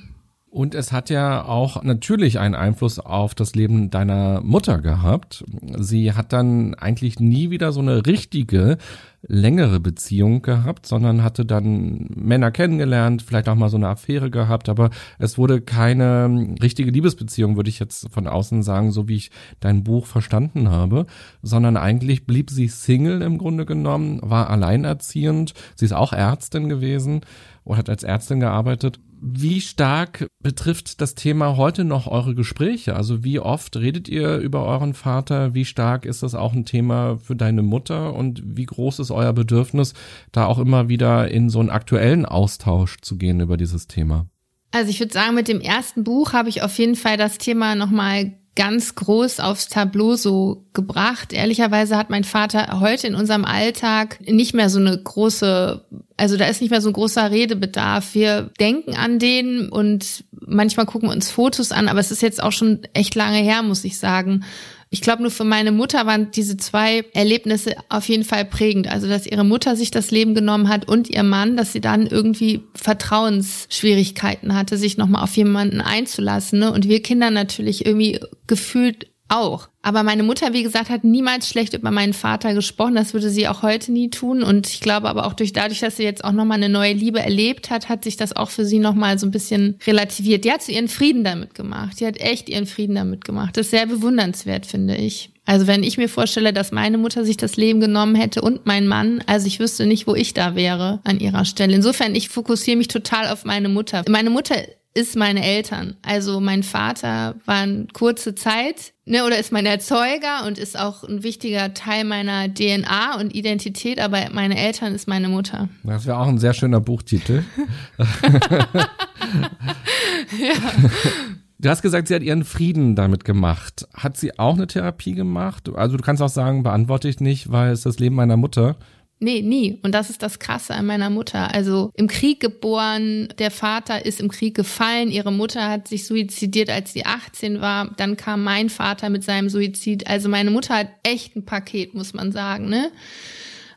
Und es hat ja auch natürlich einen Einfluss auf das Leben deiner Mutter gehabt. Sie hat dann eigentlich nie wieder so eine richtige längere Beziehung gehabt, sondern hatte dann Männer kennengelernt, vielleicht auch mal so eine Affäre gehabt, aber es wurde keine richtige Liebesbeziehung, würde ich jetzt von außen sagen, so wie ich dein Buch verstanden habe, sondern eigentlich blieb sie Single im Grunde genommen, war alleinerziehend, sie ist auch Ärztin gewesen und hat als Ärztin gearbeitet wie stark betrifft das Thema heute noch eure Gespräche? Also wie oft redet ihr über euren Vater? Wie stark ist das auch ein Thema für deine Mutter? Und wie groß ist euer Bedürfnis, da auch immer wieder in so einen aktuellen Austausch zu gehen über dieses Thema? Also ich würde sagen, mit dem ersten Buch habe ich auf jeden Fall das Thema nochmal ganz groß aufs Tableau so gebracht. Ehrlicherweise hat mein Vater heute in unserem Alltag nicht mehr so eine große, also da ist nicht mehr so ein großer Redebedarf. Wir denken an den und manchmal gucken wir uns Fotos an, aber es ist jetzt auch schon echt lange her, muss ich sagen. Ich glaube, nur für meine Mutter waren diese zwei Erlebnisse auf jeden Fall prägend. Also, dass ihre Mutter sich das Leben genommen hat und ihr Mann, dass sie dann irgendwie Vertrauensschwierigkeiten hatte, sich nochmal auf jemanden einzulassen. Ne? Und wir Kinder natürlich irgendwie gefühlt auch. Aber meine Mutter, wie gesagt, hat niemals schlecht über meinen Vater gesprochen. Das würde sie auch heute nie tun. Und ich glaube aber auch durch dadurch, dass sie jetzt auch nochmal eine neue Liebe erlebt hat, hat sich das auch für sie nochmal so ein bisschen relativiert. Die hat so ihren Frieden damit gemacht. Die hat echt ihren Frieden damit gemacht. Das ist sehr bewundernswert, finde ich. Also wenn ich mir vorstelle, dass meine Mutter sich das Leben genommen hätte und mein Mann, also ich wüsste nicht, wo ich da wäre an ihrer Stelle. Insofern, ich fokussiere mich total auf meine Mutter. Meine Mutter ist meine Eltern. Also mein Vater war eine kurze Zeit, ne, oder ist mein Erzeuger und ist auch ein wichtiger Teil meiner DNA und Identität, aber meine Eltern ist meine Mutter. Das wäre auch ein sehr schöner Buchtitel. ja. Du hast gesagt, sie hat ihren Frieden damit gemacht. Hat sie auch eine Therapie gemacht? Also du kannst auch sagen, beantworte ich nicht, weil es das Leben meiner Mutter. Nee, nie. Und das ist das Krasse an meiner Mutter. Also im Krieg geboren, der Vater ist im Krieg gefallen, ihre Mutter hat sich suizidiert, als sie 18 war. Dann kam mein Vater mit seinem Suizid. Also meine Mutter hat echt ein Paket, muss man sagen, ne?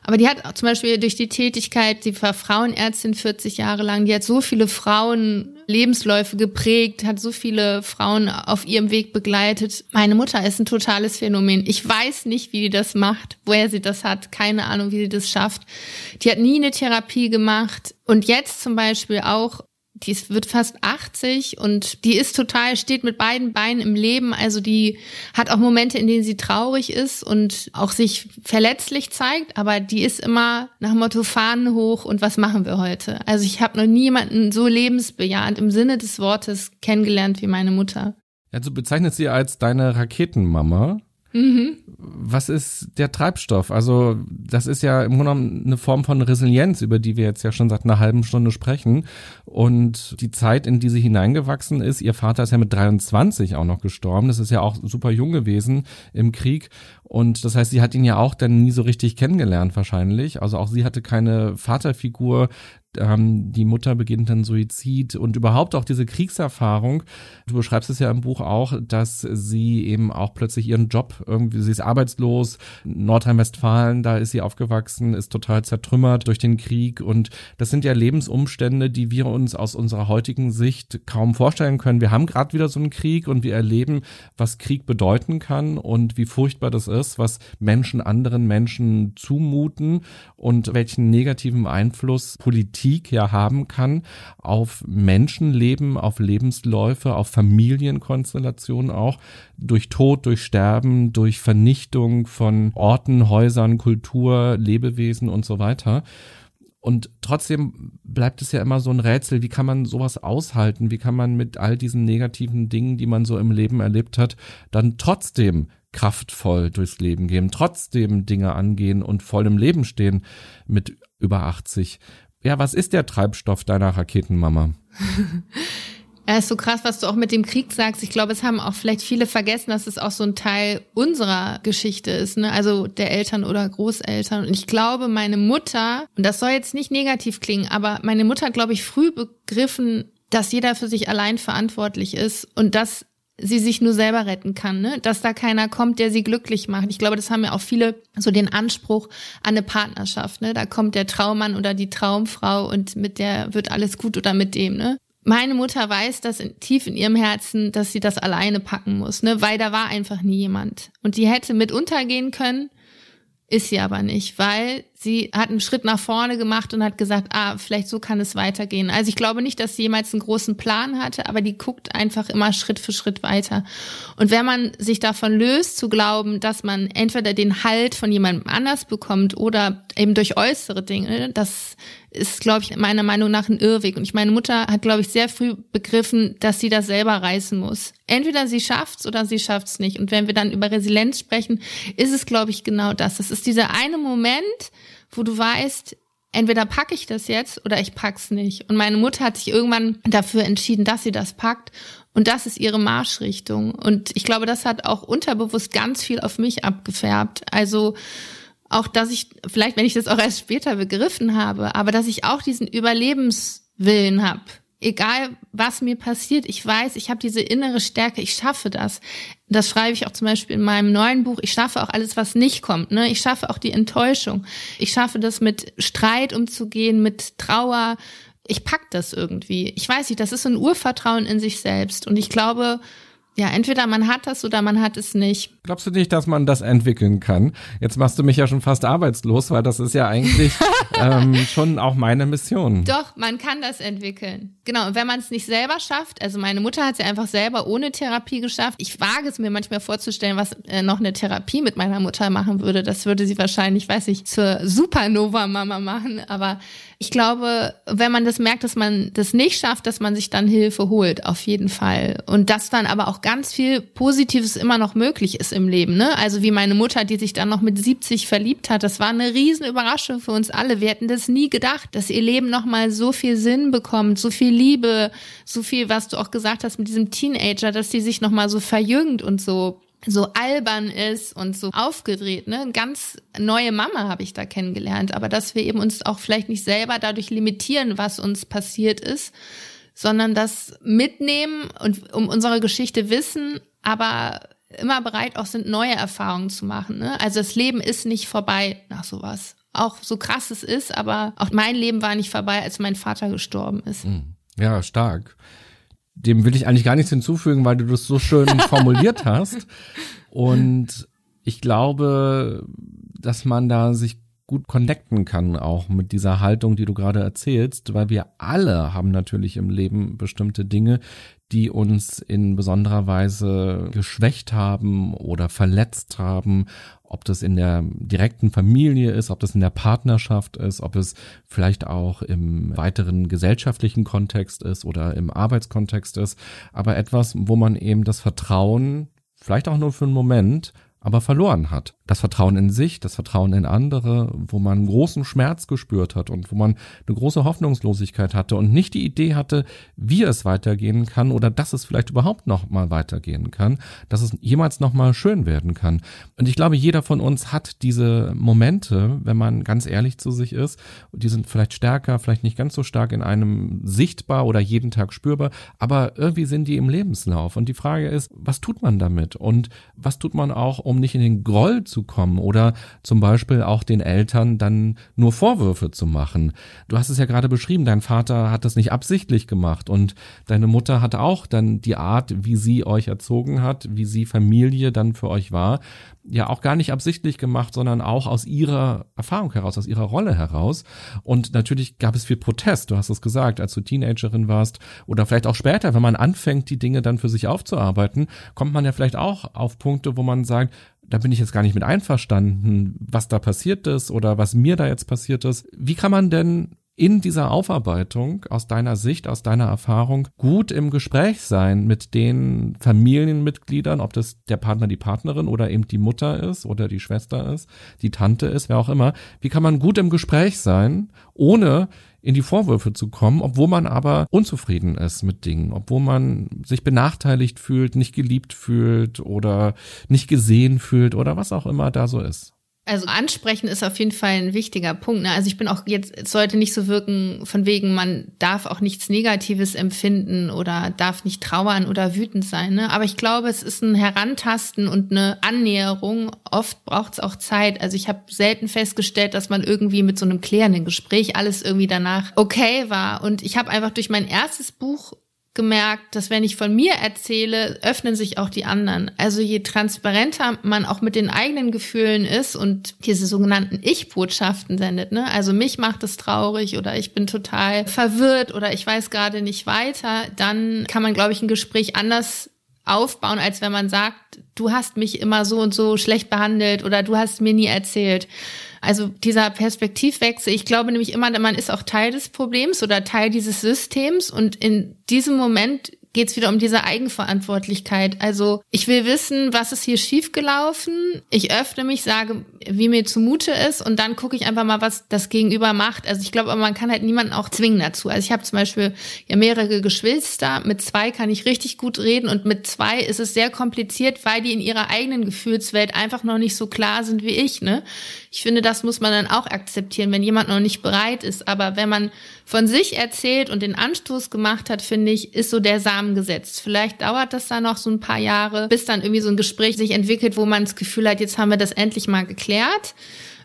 Aber die hat zum Beispiel durch die Tätigkeit, die war Frauenärztin 40 Jahre lang, die hat so viele Frauen Lebensläufe geprägt, hat so viele Frauen auf ihrem Weg begleitet. Meine Mutter ist ein totales Phänomen. Ich weiß nicht, wie die das macht, woher sie das hat, keine Ahnung, wie sie das schafft. Die hat nie eine Therapie gemacht und jetzt zum Beispiel auch die wird fast 80 und die ist total, steht mit beiden Beinen im Leben. Also die hat auch Momente, in denen sie traurig ist und auch sich verletzlich zeigt, aber die ist immer nach Motto Fahnen hoch und was machen wir heute? Also ich habe noch niemanden so lebensbejahend im Sinne des Wortes kennengelernt wie meine Mutter. Ja, du bezeichnest sie als deine Raketenmama. Mhm. Was ist der Treibstoff? Also das ist ja im Grunde genommen eine Form von Resilienz, über die wir jetzt ja schon seit einer halben Stunde sprechen. Und die Zeit, in die sie hineingewachsen ist, ihr Vater ist ja mit 23 auch noch gestorben. Das ist ja auch super jung gewesen im Krieg. Und das heißt, sie hat ihn ja auch dann nie so richtig kennengelernt wahrscheinlich. Also auch sie hatte keine Vaterfigur, ähm, die Mutter beginnt dann Suizid und überhaupt auch diese Kriegserfahrung. Du beschreibst es ja im Buch auch, dass sie eben auch plötzlich ihren Job irgendwie, sie ist arbeitslos, Nordrhein-Westfalen, da ist sie aufgewachsen, ist total zertrümmert durch den Krieg und das sind ja Lebensumstände, die wir uns aus unserer heutigen Sicht kaum vorstellen können. Wir haben gerade wieder so einen Krieg und wir erleben, was Krieg bedeuten kann und wie furchtbar das ist ist, was Menschen anderen Menschen zumuten und welchen negativen Einfluss Politik ja haben kann auf Menschenleben, auf Lebensläufe, auf Familienkonstellationen auch, durch Tod, durch Sterben, durch Vernichtung von Orten, Häusern, Kultur, Lebewesen und so weiter. Und trotzdem bleibt es ja immer so ein Rätsel, wie kann man sowas aushalten? Wie kann man mit all diesen negativen Dingen, die man so im Leben erlebt hat, dann trotzdem kraftvoll durchs Leben gehen, trotzdem Dinge angehen und voll im Leben stehen mit über 80. Ja, was ist der Treibstoff deiner Raketenmama? Ja, ist so krass, was du auch mit dem Krieg sagst. Ich glaube, es haben auch vielleicht viele vergessen, dass es auch so ein Teil unserer Geschichte ist, ne? Also der Eltern oder Großeltern. Und ich glaube, meine Mutter, und das soll jetzt nicht negativ klingen, aber meine Mutter glaube ich, früh begriffen, dass jeder für sich allein verantwortlich ist und dass sie sich nur selber retten kann, ne? Dass da keiner kommt, der sie glücklich macht. Ich glaube, das haben ja auch viele so den Anspruch an eine Partnerschaft, ne? Da kommt der Traummann oder die Traumfrau und mit der wird alles gut oder mit dem, ne? meine Mutter weiß das in, tief in ihrem Herzen, dass sie das alleine packen muss, ne, weil da war einfach nie jemand. Und die hätte mit untergehen können, ist sie aber nicht, weil sie hat einen Schritt nach vorne gemacht und hat gesagt, ah, vielleicht so kann es weitergehen. Also ich glaube nicht, dass sie jemals einen großen Plan hatte, aber die guckt einfach immer Schritt für Schritt weiter. Und wenn man sich davon löst, zu glauben, dass man entweder den Halt von jemandem anders bekommt oder eben durch äußere Dinge, das ist, glaube ich, meiner Meinung nach ein Irrweg. Und ich meine Mutter hat, glaube ich, sehr früh begriffen, dass sie das selber reißen muss. Entweder sie schafft's oder sie schafft's nicht. Und wenn wir dann über Resilienz sprechen, ist es, glaube ich, genau das. Das ist dieser eine Moment, wo du weißt, entweder packe ich das jetzt oder ich pack's nicht. Und meine Mutter hat sich irgendwann dafür entschieden, dass sie das packt. Und das ist ihre Marschrichtung. Und ich glaube, das hat auch unterbewusst ganz viel auf mich abgefärbt. Also, auch, dass ich, vielleicht wenn ich das auch erst später begriffen habe, aber dass ich auch diesen Überlebenswillen habe. Egal, was mir passiert, ich weiß, ich habe diese innere Stärke, ich schaffe das. Das schreibe ich auch zum Beispiel in meinem neuen Buch. Ich schaffe auch alles, was nicht kommt. Ne? Ich schaffe auch die Enttäuschung. Ich schaffe das mit Streit umzugehen, mit Trauer. Ich pack das irgendwie. Ich weiß nicht, das ist ein Urvertrauen in sich selbst. Und ich glaube, ja, entweder man hat das oder man hat es nicht. Glaubst du nicht, dass man das entwickeln kann? Jetzt machst du mich ja schon fast arbeitslos, weil das ist ja eigentlich ähm, schon auch meine Mission. Doch, man kann das entwickeln. Genau, und wenn man es nicht selber schafft, also meine Mutter hat es ja einfach selber ohne Therapie geschafft. Ich wage es mir manchmal vorzustellen, was äh, noch eine Therapie mit meiner Mutter machen würde. Das würde sie wahrscheinlich, weiß ich, zur Supernova-Mama machen. Aber ich glaube, wenn man das merkt, dass man das nicht schafft, dass man sich dann Hilfe holt, auf jeden Fall. Und dass dann aber auch ganz viel Positives immer noch möglich ist im Leben. Ne? Also wie meine Mutter, die sich dann noch mit 70 verliebt hat, das war eine riesen Überraschung für uns alle. Wir hätten das nie gedacht, dass ihr Leben nochmal so viel Sinn bekommt, so viel Liebe, so viel, was du auch gesagt hast mit diesem Teenager, dass die sich nochmal so verjüngt und so so albern ist und so aufgedreht, ne? Ganz neue Mama habe ich da kennengelernt, aber dass wir eben uns auch vielleicht nicht selber dadurch limitieren, was uns passiert ist, sondern das mitnehmen und um unsere Geschichte wissen, aber immer bereit auch sind, neue Erfahrungen zu machen. Ne? Also das Leben ist nicht vorbei nach sowas. Auch so krass es ist, aber auch mein Leben war nicht vorbei, als mein Vater gestorben ist. Hm. Ja, stark dem will ich eigentlich gar nichts hinzufügen, weil du das so schön formuliert hast. Und ich glaube, dass man da sich gut connecten kann, auch mit dieser Haltung, die du gerade erzählst, weil wir alle haben natürlich im Leben bestimmte Dinge, die uns in besonderer Weise geschwächt haben oder verletzt haben, ob das in der direkten Familie ist, ob das in der Partnerschaft ist, ob es vielleicht auch im weiteren gesellschaftlichen Kontext ist oder im Arbeitskontext ist, aber etwas, wo man eben das Vertrauen, vielleicht auch nur für einen Moment, aber verloren hat. Das Vertrauen in sich, das Vertrauen in andere, wo man großen Schmerz gespürt hat und wo man eine große Hoffnungslosigkeit hatte und nicht die Idee hatte, wie es weitergehen kann oder dass es vielleicht überhaupt noch mal weitergehen kann, dass es jemals noch mal schön werden kann. Und ich glaube, jeder von uns hat diese Momente, wenn man ganz ehrlich zu sich ist, die sind vielleicht stärker, vielleicht nicht ganz so stark in einem sichtbar oder jeden Tag spürbar, aber irgendwie sind die im Lebenslauf und die Frage ist, was tut man damit und was tut man auch, um nicht in den Groll zu kommen oder zum Beispiel auch den Eltern dann nur Vorwürfe zu machen. Du hast es ja gerade beschrieben, dein Vater hat das nicht absichtlich gemacht und deine Mutter hat auch dann die Art, wie sie euch erzogen hat, wie sie Familie dann für euch war, ja auch gar nicht absichtlich gemacht, sondern auch aus ihrer Erfahrung heraus, aus ihrer Rolle heraus. Und natürlich gab es viel Protest, du hast es gesagt, als du Teenagerin warst oder vielleicht auch später, wenn man anfängt, die Dinge dann für sich aufzuarbeiten, kommt man ja vielleicht auch auf Punkte, wo man sagt, da bin ich jetzt gar nicht mit einverstanden, was da passiert ist oder was mir da jetzt passiert ist. Wie kann man denn in dieser Aufarbeitung aus deiner Sicht, aus deiner Erfahrung gut im Gespräch sein mit den Familienmitgliedern, ob das der Partner, die Partnerin oder eben die Mutter ist oder die Schwester ist, die Tante ist, wer auch immer. Wie kann man gut im Gespräch sein, ohne in die Vorwürfe zu kommen, obwohl man aber unzufrieden ist mit Dingen, obwohl man sich benachteiligt fühlt, nicht geliebt fühlt oder nicht gesehen fühlt oder was auch immer da so ist. Also ansprechen ist auf jeden Fall ein wichtiger Punkt. Ne? Also ich bin auch jetzt, es sollte nicht so wirken von wegen, man darf auch nichts Negatives empfinden oder darf nicht trauern oder wütend sein. Ne? Aber ich glaube, es ist ein Herantasten und eine Annäherung. Oft braucht es auch Zeit. Also ich habe selten festgestellt, dass man irgendwie mit so einem klärenden Gespräch alles irgendwie danach okay war. Und ich habe einfach durch mein erstes Buch gemerkt, dass wenn ich von mir erzähle, öffnen sich auch die anderen. Also je transparenter man auch mit den eigenen Gefühlen ist und diese sogenannten Ich-Botschaften sendet, ne? Also mich macht es traurig oder ich bin total verwirrt oder ich weiß gerade nicht weiter, dann kann man, glaube ich, ein Gespräch anders aufbauen, als wenn man sagt, du hast mich immer so und so schlecht behandelt oder du hast mir nie erzählt. Also dieser Perspektivwechsel, ich glaube nämlich immer, man ist auch Teil des Problems oder Teil dieses Systems und in diesem Moment geht es wieder um diese Eigenverantwortlichkeit. Also ich will wissen, was ist hier schiefgelaufen. Ich öffne mich, sage, wie mir zumute ist und dann gucke ich einfach mal, was das Gegenüber macht. Also ich glaube, man kann halt niemanden auch zwingen dazu. Also ich habe zum Beispiel ja mehrere Geschwister. Mit zwei kann ich richtig gut reden und mit zwei ist es sehr kompliziert, weil die in ihrer eigenen Gefühlswelt einfach noch nicht so klar sind wie ich. Ne? Ich finde, das muss man dann auch akzeptieren, wenn jemand noch nicht bereit ist. Aber wenn man von sich erzählt und den Anstoß gemacht hat, finde ich, ist so der Samen gesetzt. Vielleicht dauert das dann noch so ein paar Jahre, bis dann irgendwie so ein Gespräch sich entwickelt, wo man das Gefühl hat, jetzt haben wir das endlich mal geklärt.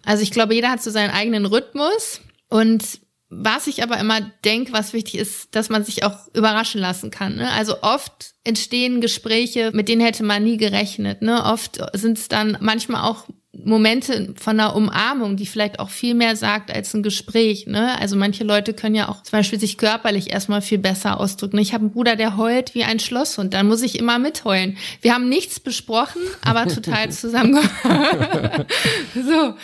Also ich glaube, jeder hat so seinen eigenen Rhythmus und was ich aber immer denke, was wichtig ist, dass man sich auch überraschen lassen kann. Ne? Also oft entstehen Gespräche, mit denen hätte man nie gerechnet. Ne? Oft sind es dann manchmal auch Momente von einer Umarmung, die vielleicht auch viel mehr sagt als ein Gespräch. Ne? Also manche Leute können ja auch zum Beispiel sich körperlich erstmal viel besser ausdrücken. Ich habe einen Bruder, der heult wie ein Schlosshund. Dann muss ich immer mitheulen. Wir haben nichts besprochen, aber total zusammen. so.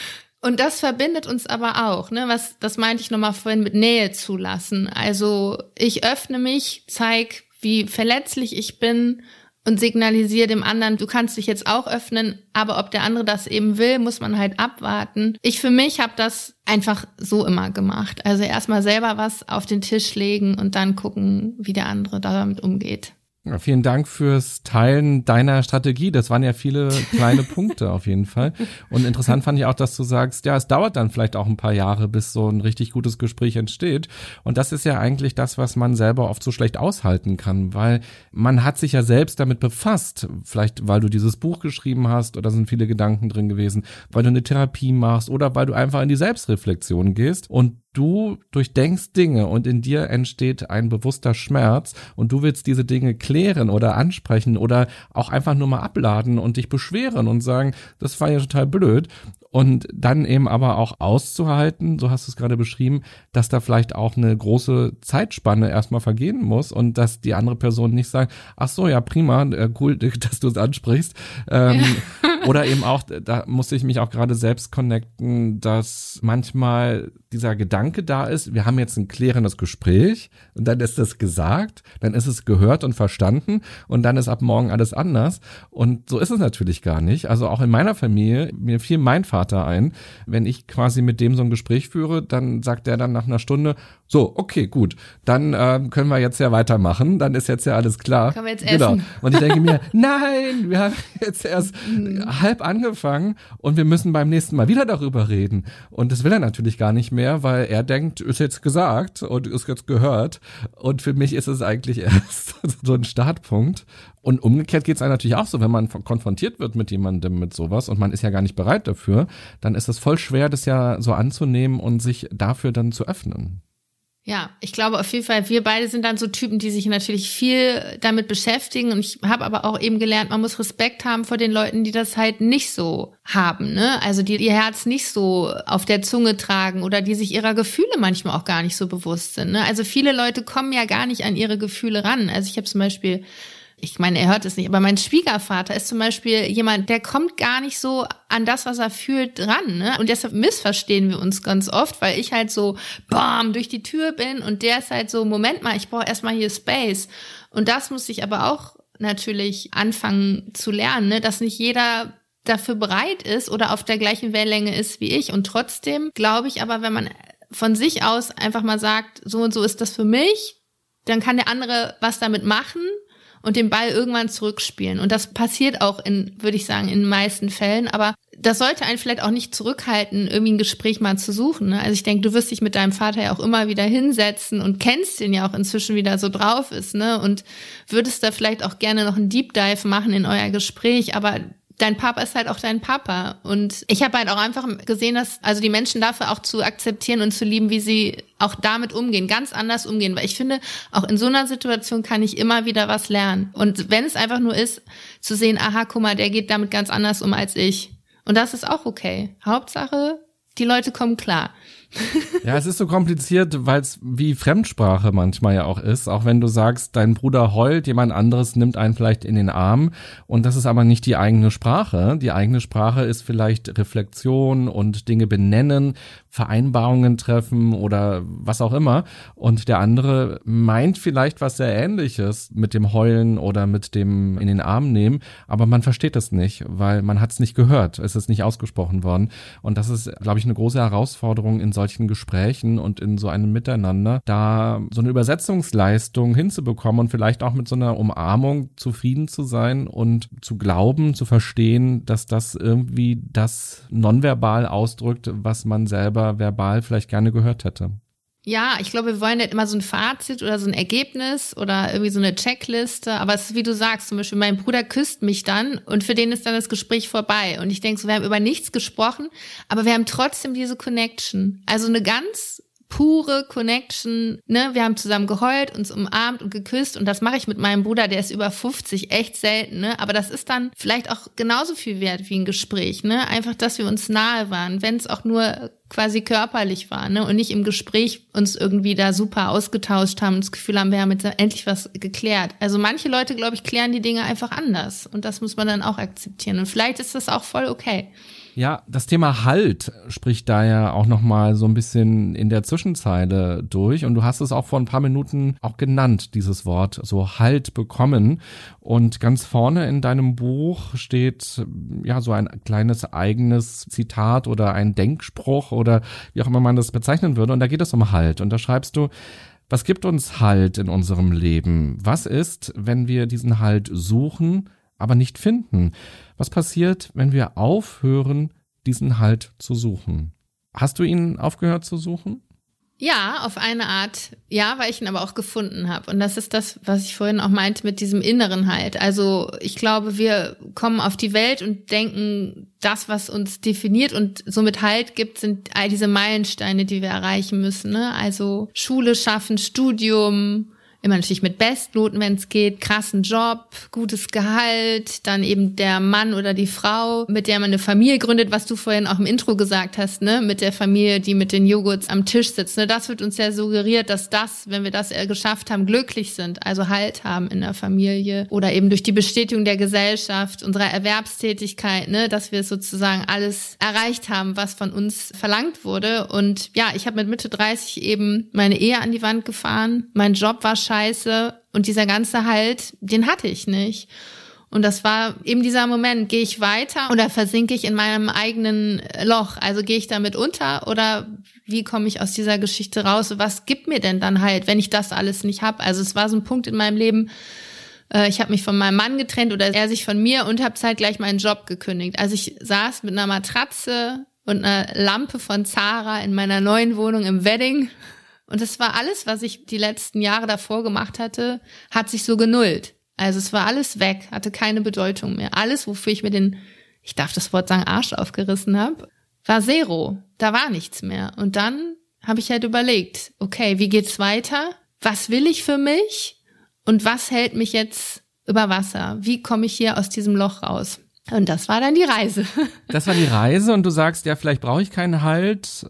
Und das verbindet uns aber auch, ne? Was, das meinte ich nochmal vorhin mit Nähe zulassen. Also ich öffne mich, zeig, wie verletzlich ich bin und signalisiere dem anderen, du kannst dich jetzt auch öffnen, aber ob der andere das eben will, muss man halt abwarten. Ich für mich habe das einfach so immer gemacht. Also erstmal selber was auf den Tisch legen und dann gucken, wie der andere damit umgeht. Ja, vielen Dank fürs Teilen deiner Strategie. Das waren ja viele kleine Punkte auf jeden Fall. Und interessant fand ich auch, dass du sagst, ja, es dauert dann vielleicht auch ein paar Jahre, bis so ein richtig gutes Gespräch entsteht. Und das ist ja eigentlich das, was man selber oft so schlecht aushalten kann, weil man hat sich ja selbst damit befasst. Vielleicht, weil du dieses Buch geschrieben hast oder sind viele Gedanken drin gewesen, weil du eine Therapie machst oder weil du einfach in die Selbstreflexion gehst. Und du durchdenkst Dinge und in dir entsteht ein bewusster Schmerz und du willst diese Dinge klären oder ansprechen oder auch einfach nur mal abladen und dich beschweren und sagen, das war ja total blöd und dann eben aber auch auszuhalten, so hast du es gerade beschrieben, dass da vielleicht auch eine große Zeitspanne erstmal vergehen muss und dass die andere Person nicht sagt, ach so, ja prima, äh, cool, dass du es ansprichst. Ähm, ja. oder eben auch, da musste ich mich auch gerade selbst connecten, dass manchmal dieser Gedanke da ist, wir haben jetzt ein klärendes Gespräch und dann ist das gesagt, dann ist es gehört und verstanden und dann ist ab morgen alles anders. Und so ist es natürlich gar nicht. Also auch in meiner Familie, mir fiel mein Vater ein. Wenn ich quasi mit dem so ein Gespräch führe, dann sagt der dann nach einer Stunde, so, okay, gut, dann äh, können wir jetzt ja weitermachen, dann ist jetzt ja alles klar. Können wir jetzt genau. essen. Und ich denke mir, nein, wir haben jetzt erst halb angefangen und wir müssen beim nächsten Mal wieder darüber reden. Und das will er natürlich gar nicht mehr, weil er denkt, ist jetzt gesagt und ist jetzt gehört. Und für mich ist es eigentlich erst so ein Startpunkt. Und umgekehrt geht es einem natürlich auch so, wenn man konfrontiert wird mit jemandem mit sowas und man ist ja gar nicht bereit dafür, dann ist es voll schwer, das ja so anzunehmen und sich dafür dann zu öffnen. Ja, ich glaube auf jeden Fall, wir beide sind dann so Typen, die sich natürlich viel damit beschäftigen. Und ich habe aber auch eben gelernt, man muss Respekt haben vor den Leuten, die das halt nicht so haben. Ne? Also die ihr Herz nicht so auf der Zunge tragen oder die sich ihrer Gefühle manchmal auch gar nicht so bewusst sind. Ne? Also viele Leute kommen ja gar nicht an ihre Gefühle ran. Also ich habe zum Beispiel ich meine, er hört es nicht, aber mein Schwiegervater ist zum Beispiel jemand, der kommt gar nicht so an das, was er fühlt, dran. Ne? Und deshalb missverstehen wir uns ganz oft, weil ich halt so bam durch die Tür bin und der ist halt so, Moment mal, ich brauche erstmal hier Space. Und das muss ich aber auch natürlich anfangen zu lernen, ne? dass nicht jeder dafür bereit ist oder auf der gleichen Wellenlänge ist wie ich. Und trotzdem glaube ich aber, wenn man von sich aus einfach mal sagt, so und so ist das für mich, dann kann der andere was damit machen und den Ball irgendwann zurückspielen. Und das passiert auch in, würde ich sagen, in den meisten Fällen. Aber das sollte einen vielleicht auch nicht zurückhalten, irgendwie ein Gespräch mal zu suchen. Ne? Also ich denke, du wirst dich mit deinem Vater ja auch immer wieder hinsetzen und kennst ihn ja auch inzwischen wieder so drauf ist, ne? Und würdest da vielleicht auch gerne noch einen Deep Dive machen in euer Gespräch. Aber dein Papa ist halt auch dein Papa. Und ich habe halt auch einfach gesehen, dass also die Menschen dafür auch zu akzeptieren und zu lieben, wie sie auch damit umgehen, ganz anders umgehen. Weil ich finde, auch in so einer Situation kann ich immer wieder was lernen. Und wenn es einfach nur ist, zu sehen, aha, guck mal, der geht damit ganz anders um als ich. Und das ist auch okay. Hauptsache, die Leute kommen klar. ja, es ist so kompliziert, weil es wie Fremdsprache manchmal ja auch ist. Auch wenn du sagst, dein Bruder heult, jemand anderes nimmt einen vielleicht in den Arm und das ist aber nicht die eigene Sprache. Die eigene Sprache ist vielleicht Reflexion und Dinge benennen, Vereinbarungen treffen oder was auch immer. Und der andere meint vielleicht was sehr ähnliches mit dem Heulen oder mit dem in den Arm nehmen, aber man versteht es nicht, weil man hat es nicht gehört. Es ist nicht ausgesprochen worden. Und das ist, glaube ich, eine große Herausforderung in solchen Gesprächen und in so einem Miteinander, da so eine Übersetzungsleistung hinzubekommen und vielleicht auch mit so einer Umarmung zufrieden zu sein und zu glauben, zu verstehen, dass das irgendwie das nonverbal ausdrückt, was man selber verbal vielleicht gerne gehört hätte. Ja, ich glaube, wir wollen nicht immer so ein Fazit oder so ein Ergebnis oder irgendwie so eine Checkliste. Aber es ist, wie du sagst, zum Beispiel, mein Bruder küsst mich dann und für den ist dann das Gespräch vorbei. Und ich denke so, wir haben über nichts gesprochen, aber wir haben trotzdem diese Connection. Also eine ganz pure Connection. Ne? Wir haben zusammen geheult, uns umarmt und geküsst und das mache ich mit meinem Bruder, der ist über 50, echt selten. Ne? Aber das ist dann vielleicht auch genauso viel wert wie ein Gespräch. Ne? Einfach, dass wir uns nahe waren, wenn es auch nur quasi körperlich war ne? und nicht im Gespräch uns irgendwie da super ausgetauscht haben und das Gefühl haben, wir haben jetzt endlich was geklärt. Also manche Leute, glaube ich, klären die Dinge einfach anders und das muss man dann auch akzeptieren und vielleicht ist das auch voll okay. Ja, das Thema Halt spricht da ja auch nochmal so ein bisschen in der Zwischenzeile durch. Und du hast es auch vor ein paar Minuten auch genannt, dieses Wort, so Halt bekommen. Und ganz vorne in deinem Buch steht ja so ein kleines eigenes Zitat oder ein Denkspruch oder wie auch immer man das bezeichnen würde. Und da geht es um Halt. Und da schreibst du, was gibt uns Halt in unserem Leben? Was ist, wenn wir diesen Halt suchen, aber nicht finden? Was passiert, wenn wir aufhören, diesen Halt zu suchen? Hast du ihn aufgehört zu suchen? Ja, auf eine Art. Ja, weil ich ihn aber auch gefunden habe. Und das ist das, was ich vorhin auch meinte mit diesem inneren Halt. Also ich glaube, wir kommen auf die Welt und denken, das, was uns definiert und somit Halt gibt, sind all diese Meilensteine, die wir erreichen müssen. Ne? Also Schule schaffen, Studium, immer natürlich mit Bestnoten, wenn es geht, krassen Job, gutes Gehalt, dann eben der Mann oder die Frau, mit der man eine Familie gründet, was du vorhin auch im Intro gesagt hast, ne, mit der Familie, die mit den Joghurts am Tisch sitzt. Ne, das wird uns ja suggeriert, dass das, wenn wir das geschafft haben, glücklich sind, also Halt haben in der Familie oder eben durch die Bestätigung der Gesellschaft, unserer Erwerbstätigkeit, ne, dass wir sozusagen alles erreicht haben, was von uns verlangt wurde. Und ja, ich habe mit Mitte 30 eben meine Ehe an die Wand gefahren. Mein Job war scheiße und dieser ganze Halt, den hatte ich nicht. Und das war eben dieser Moment, gehe ich weiter oder versinke ich in meinem eigenen Loch? Also gehe ich damit unter oder wie komme ich aus dieser Geschichte raus? Was gibt mir denn dann halt, wenn ich das alles nicht habe? Also es war so ein Punkt in meinem Leben, äh, ich habe mich von meinem Mann getrennt oder er sich von mir und habe zeitgleich meinen Job gekündigt. Also ich saß mit einer Matratze und einer Lampe von Zara in meiner neuen Wohnung im Wedding. Und das war alles, was ich die letzten Jahre davor gemacht hatte, hat sich so genullt. Also es war alles weg, hatte keine Bedeutung mehr. Alles, wofür ich mir den, ich darf das Wort sagen, Arsch aufgerissen habe, war Zero. Da war nichts mehr. Und dann habe ich halt überlegt, okay, wie geht's weiter? Was will ich für mich? Und was hält mich jetzt über Wasser? Wie komme ich hier aus diesem Loch raus? Und das war dann die Reise. Das war die Reise und du sagst, ja, vielleicht brauche ich keinen Halt.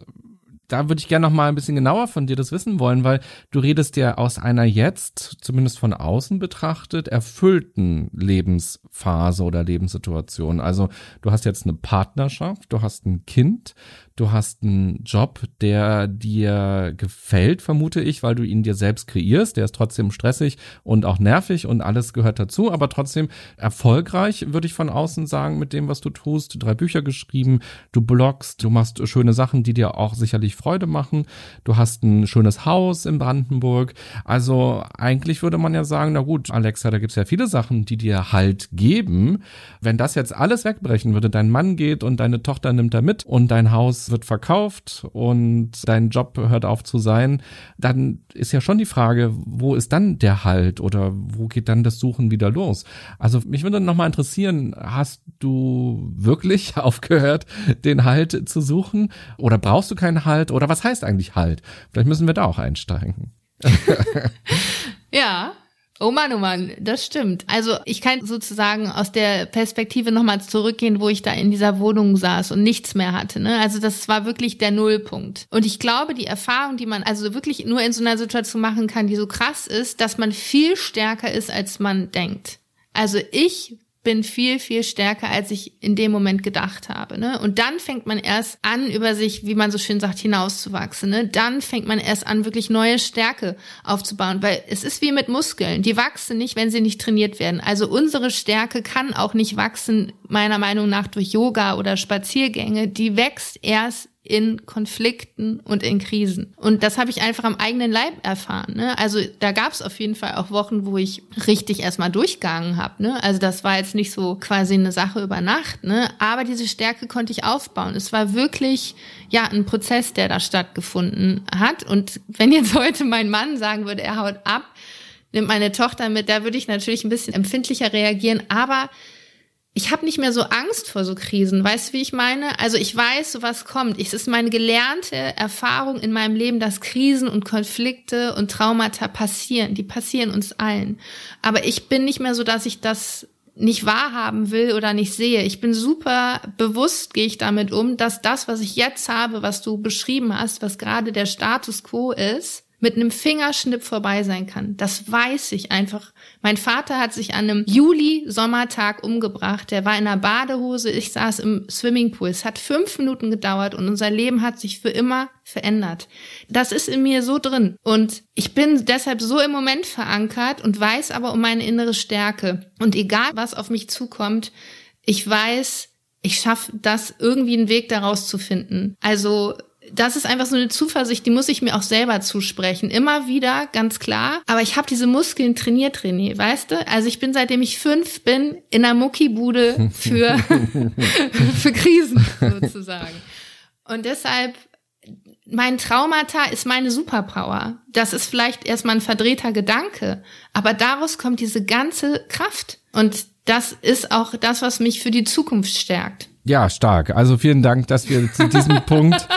Da würde ich gerne noch mal ein bisschen genauer von dir das wissen wollen, weil du redest ja aus einer jetzt, zumindest von außen betrachtet, erfüllten Lebensphase oder Lebenssituation. Also du hast jetzt eine Partnerschaft, du hast ein Kind, du hast einen Job, der dir gefällt, vermute ich, weil du ihn dir selbst kreierst. Der ist trotzdem stressig und auch nervig und alles gehört dazu, aber trotzdem erfolgreich, würde ich von außen sagen, mit dem, was du tust. Drei Bücher geschrieben, du bloggst, du machst schöne Sachen, die dir auch sicherlich Freude machen. Du hast ein schönes Haus in Brandenburg. Also eigentlich würde man ja sagen, na gut, Alexa, da gibt's ja viele Sachen, die dir Halt geben. Wenn das jetzt alles wegbrechen würde, dein Mann geht und deine Tochter nimmt er mit und dein Haus wird verkauft und dein Job hört auf zu sein, dann ist ja schon die Frage, wo ist dann der Halt oder wo geht dann das Suchen wieder los? Also mich würde nochmal interessieren, hast du wirklich aufgehört, den Halt zu suchen oder brauchst du keinen Halt oder was heißt eigentlich Halt? Vielleicht müssen wir da auch einsteigen. ja, Oh Mann, oh Mann, das stimmt. Also ich kann sozusagen aus der Perspektive nochmal zurückgehen, wo ich da in dieser Wohnung saß und nichts mehr hatte. Ne? Also das war wirklich der Nullpunkt. Und ich glaube, die Erfahrung, die man also wirklich nur in so einer Situation machen kann, die so krass ist, dass man viel stärker ist, als man denkt. Also ich bin viel, viel stärker, als ich in dem Moment gedacht habe. Ne? Und dann fängt man erst an, über sich, wie man so schön sagt, hinauszuwachsen. Ne? Dann fängt man erst an, wirklich neue Stärke aufzubauen. Weil es ist wie mit Muskeln. Die wachsen nicht, wenn sie nicht trainiert werden. Also unsere Stärke kann auch nicht wachsen, meiner Meinung nach, durch Yoga oder Spaziergänge. Die wächst erst in Konflikten und in Krisen. Und das habe ich einfach am eigenen Leib erfahren. Ne? Also da gab es auf jeden Fall auch Wochen, wo ich richtig erstmal durchgegangen habe. Ne? Also das war jetzt nicht so quasi eine Sache über Nacht, ne? aber diese Stärke konnte ich aufbauen. Es war wirklich ja ein Prozess, der da stattgefunden hat. Und wenn jetzt heute mein Mann sagen würde, er haut ab, nimmt meine Tochter mit, da würde ich natürlich ein bisschen empfindlicher reagieren, aber ich habe nicht mehr so Angst vor so Krisen. Weißt du, wie ich meine? Also ich weiß, was kommt. Es ist meine gelernte Erfahrung in meinem Leben, dass Krisen und Konflikte und Traumata passieren. Die passieren uns allen. Aber ich bin nicht mehr so, dass ich das nicht wahrhaben will oder nicht sehe. Ich bin super bewusst, gehe ich damit um, dass das, was ich jetzt habe, was du beschrieben hast, was gerade der Status quo ist, mit einem Fingerschnipp vorbei sein kann. Das weiß ich einfach. Mein Vater hat sich an einem Juli-Sommertag umgebracht. Der war in einer Badehose. Ich saß im Swimmingpool. Es hat fünf Minuten gedauert und unser Leben hat sich für immer verändert. Das ist in mir so drin. Und ich bin deshalb so im Moment verankert und weiß aber um meine innere Stärke. Und egal, was auf mich zukommt, ich weiß, ich schaffe das, irgendwie einen Weg daraus zu finden. Also das ist einfach so eine Zuversicht, die muss ich mir auch selber zusprechen. Immer wieder, ganz klar. Aber ich habe diese Muskeln trainiert, René, weißt du? Also ich bin, seitdem ich fünf bin, in einer Muckibude für, für Krisen sozusagen. Und deshalb, mein Traumata ist meine Superpower. Das ist vielleicht erstmal ein verdrehter Gedanke, aber daraus kommt diese ganze Kraft. Und das ist auch das, was mich für die Zukunft stärkt. Ja, stark. Also vielen Dank, dass wir zu diesem Punkt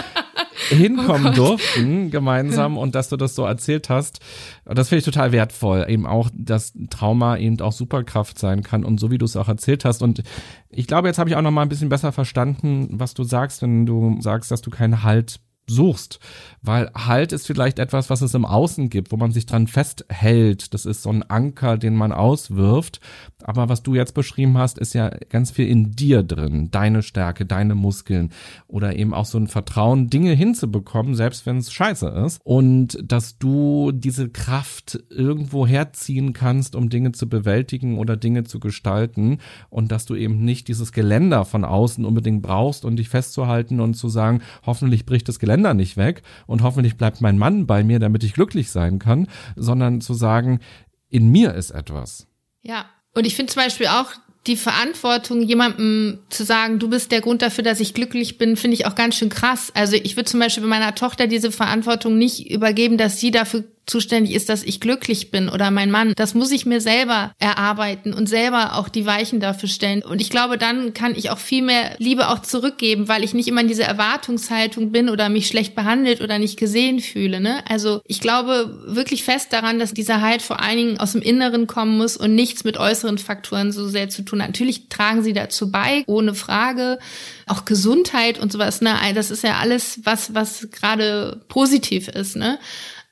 hinkommen oh durften gemeinsam und dass du das so erzählt hast. Das finde ich total wertvoll. Eben auch, dass Trauma eben auch Superkraft sein kann und so wie du es auch erzählt hast. Und ich glaube, jetzt habe ich auch noch mal ein bisschen besser verstanden, was du sagst, wenn du sagst, dass du keinen Halt suchst. Weil Halt ist vielleicht etwas, was es im Außen gibt, wo man sich dran festhält. Das ist so ein Anker, den man auswirft. Aber was du jetzt beschrieben hast, ist ja ganz viel in dir drin. Deine Stärke, deine Muskeln oder eben auch so ein Vertrauen, Dinge hinzubekommen, selbst wenn es scheiße ist. Und dass du diese Kraft irgendwo herziehen kannst, um Dinge zu bewältigen oder Dinge zu gestalten. Und dass du eben nicht dieses Geländer von außen unbedingt brauchst und dich festzuhalten und zu sagen, hoffentlich bricht das Geländer nicht weg hoffentlich bleibt mein Mann bei mir, damit ich glücklich sein kann, sondern zu sagen, in mir ist etwas. Ja. Und ich finde zum Beispiel auch die Verantwortung, jemandem zu sagen, du bist der Grund dafür, dass ich glücklich bin, finde ich auch ganz schön krass. Also ich würde zum Beispiel bei meiner Tochter diese Verantwortung nicht übergeben, dass sie dafür zuständig ist, dass ich glücklich bin oder mein Mann. Das muss ich mir selber erarbeiten und selber auch die Weichen dafür stellen. Und ich glaube, dann kann ich auch viel mehr Liebe auch zurückgeben, weil ich nicht immer in dieser Erwartungshaltung bin oder mich schlecht behandelt oder nicht gesehen fühle. Ne? Also ich glaube wirklich fest daran, dass dieser Halt vor allen Dingen aus dem Inneren kommen muss und nichts mit äußeren Faktoren so sehr zu tun hat. Natürlich tragen sie dazu bei, ohne Frage. Auch Gesundheit und sowas, ne? Das ist ja alles, was, was gerade positiv ist, ne?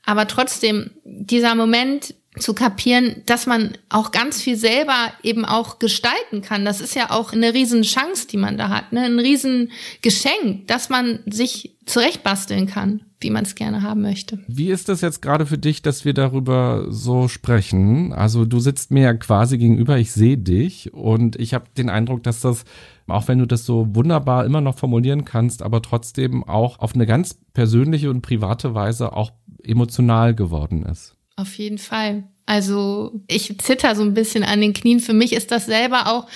Aber trotzdem, dieser Moment zu kapieren, dass man auch ganz viel selber eben auch gestalten kann. Das ist ja auch eine riesen Chance, die man da hat, ne? ein riesen Geschenk, dass man sich zurechtbasteln kann, wie man es gerne haben möchte. Wie ist das jetzt gerade für dich, dass wir darüber so sprechen? Also du sitzt mir ja quasi gegenüber, ich sehe dich und ich habe den Eindruck, dass das auch wenn du das so wunderbar immer noch formulieren kannst, aber trotzdem auch auf eine ganz persönliche und private Weise auch emotional geworden ist. Auf jeden Fall. Also ich zitter so ein bisschen an den Knien. Für mich ist das selber auch,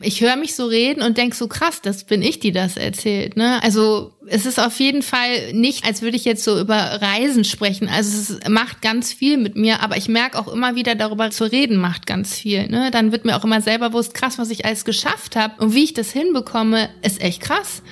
ich höre mich so reden und denk so krass, das bin ich, die das erzählt. Ne? Also es ist auf jeden Fall nicht, als würde ich jetzt so über Reisen sprechen. Also es macht ganz viel mit mir, aber ich merke auch immer wieder, darüber zu reden macht ganz viel. Ne? Dann wird mir auch immer selber bewusst, krass, was ich alles geschafft habe und wie ich das hinbekomme, ist echt krass.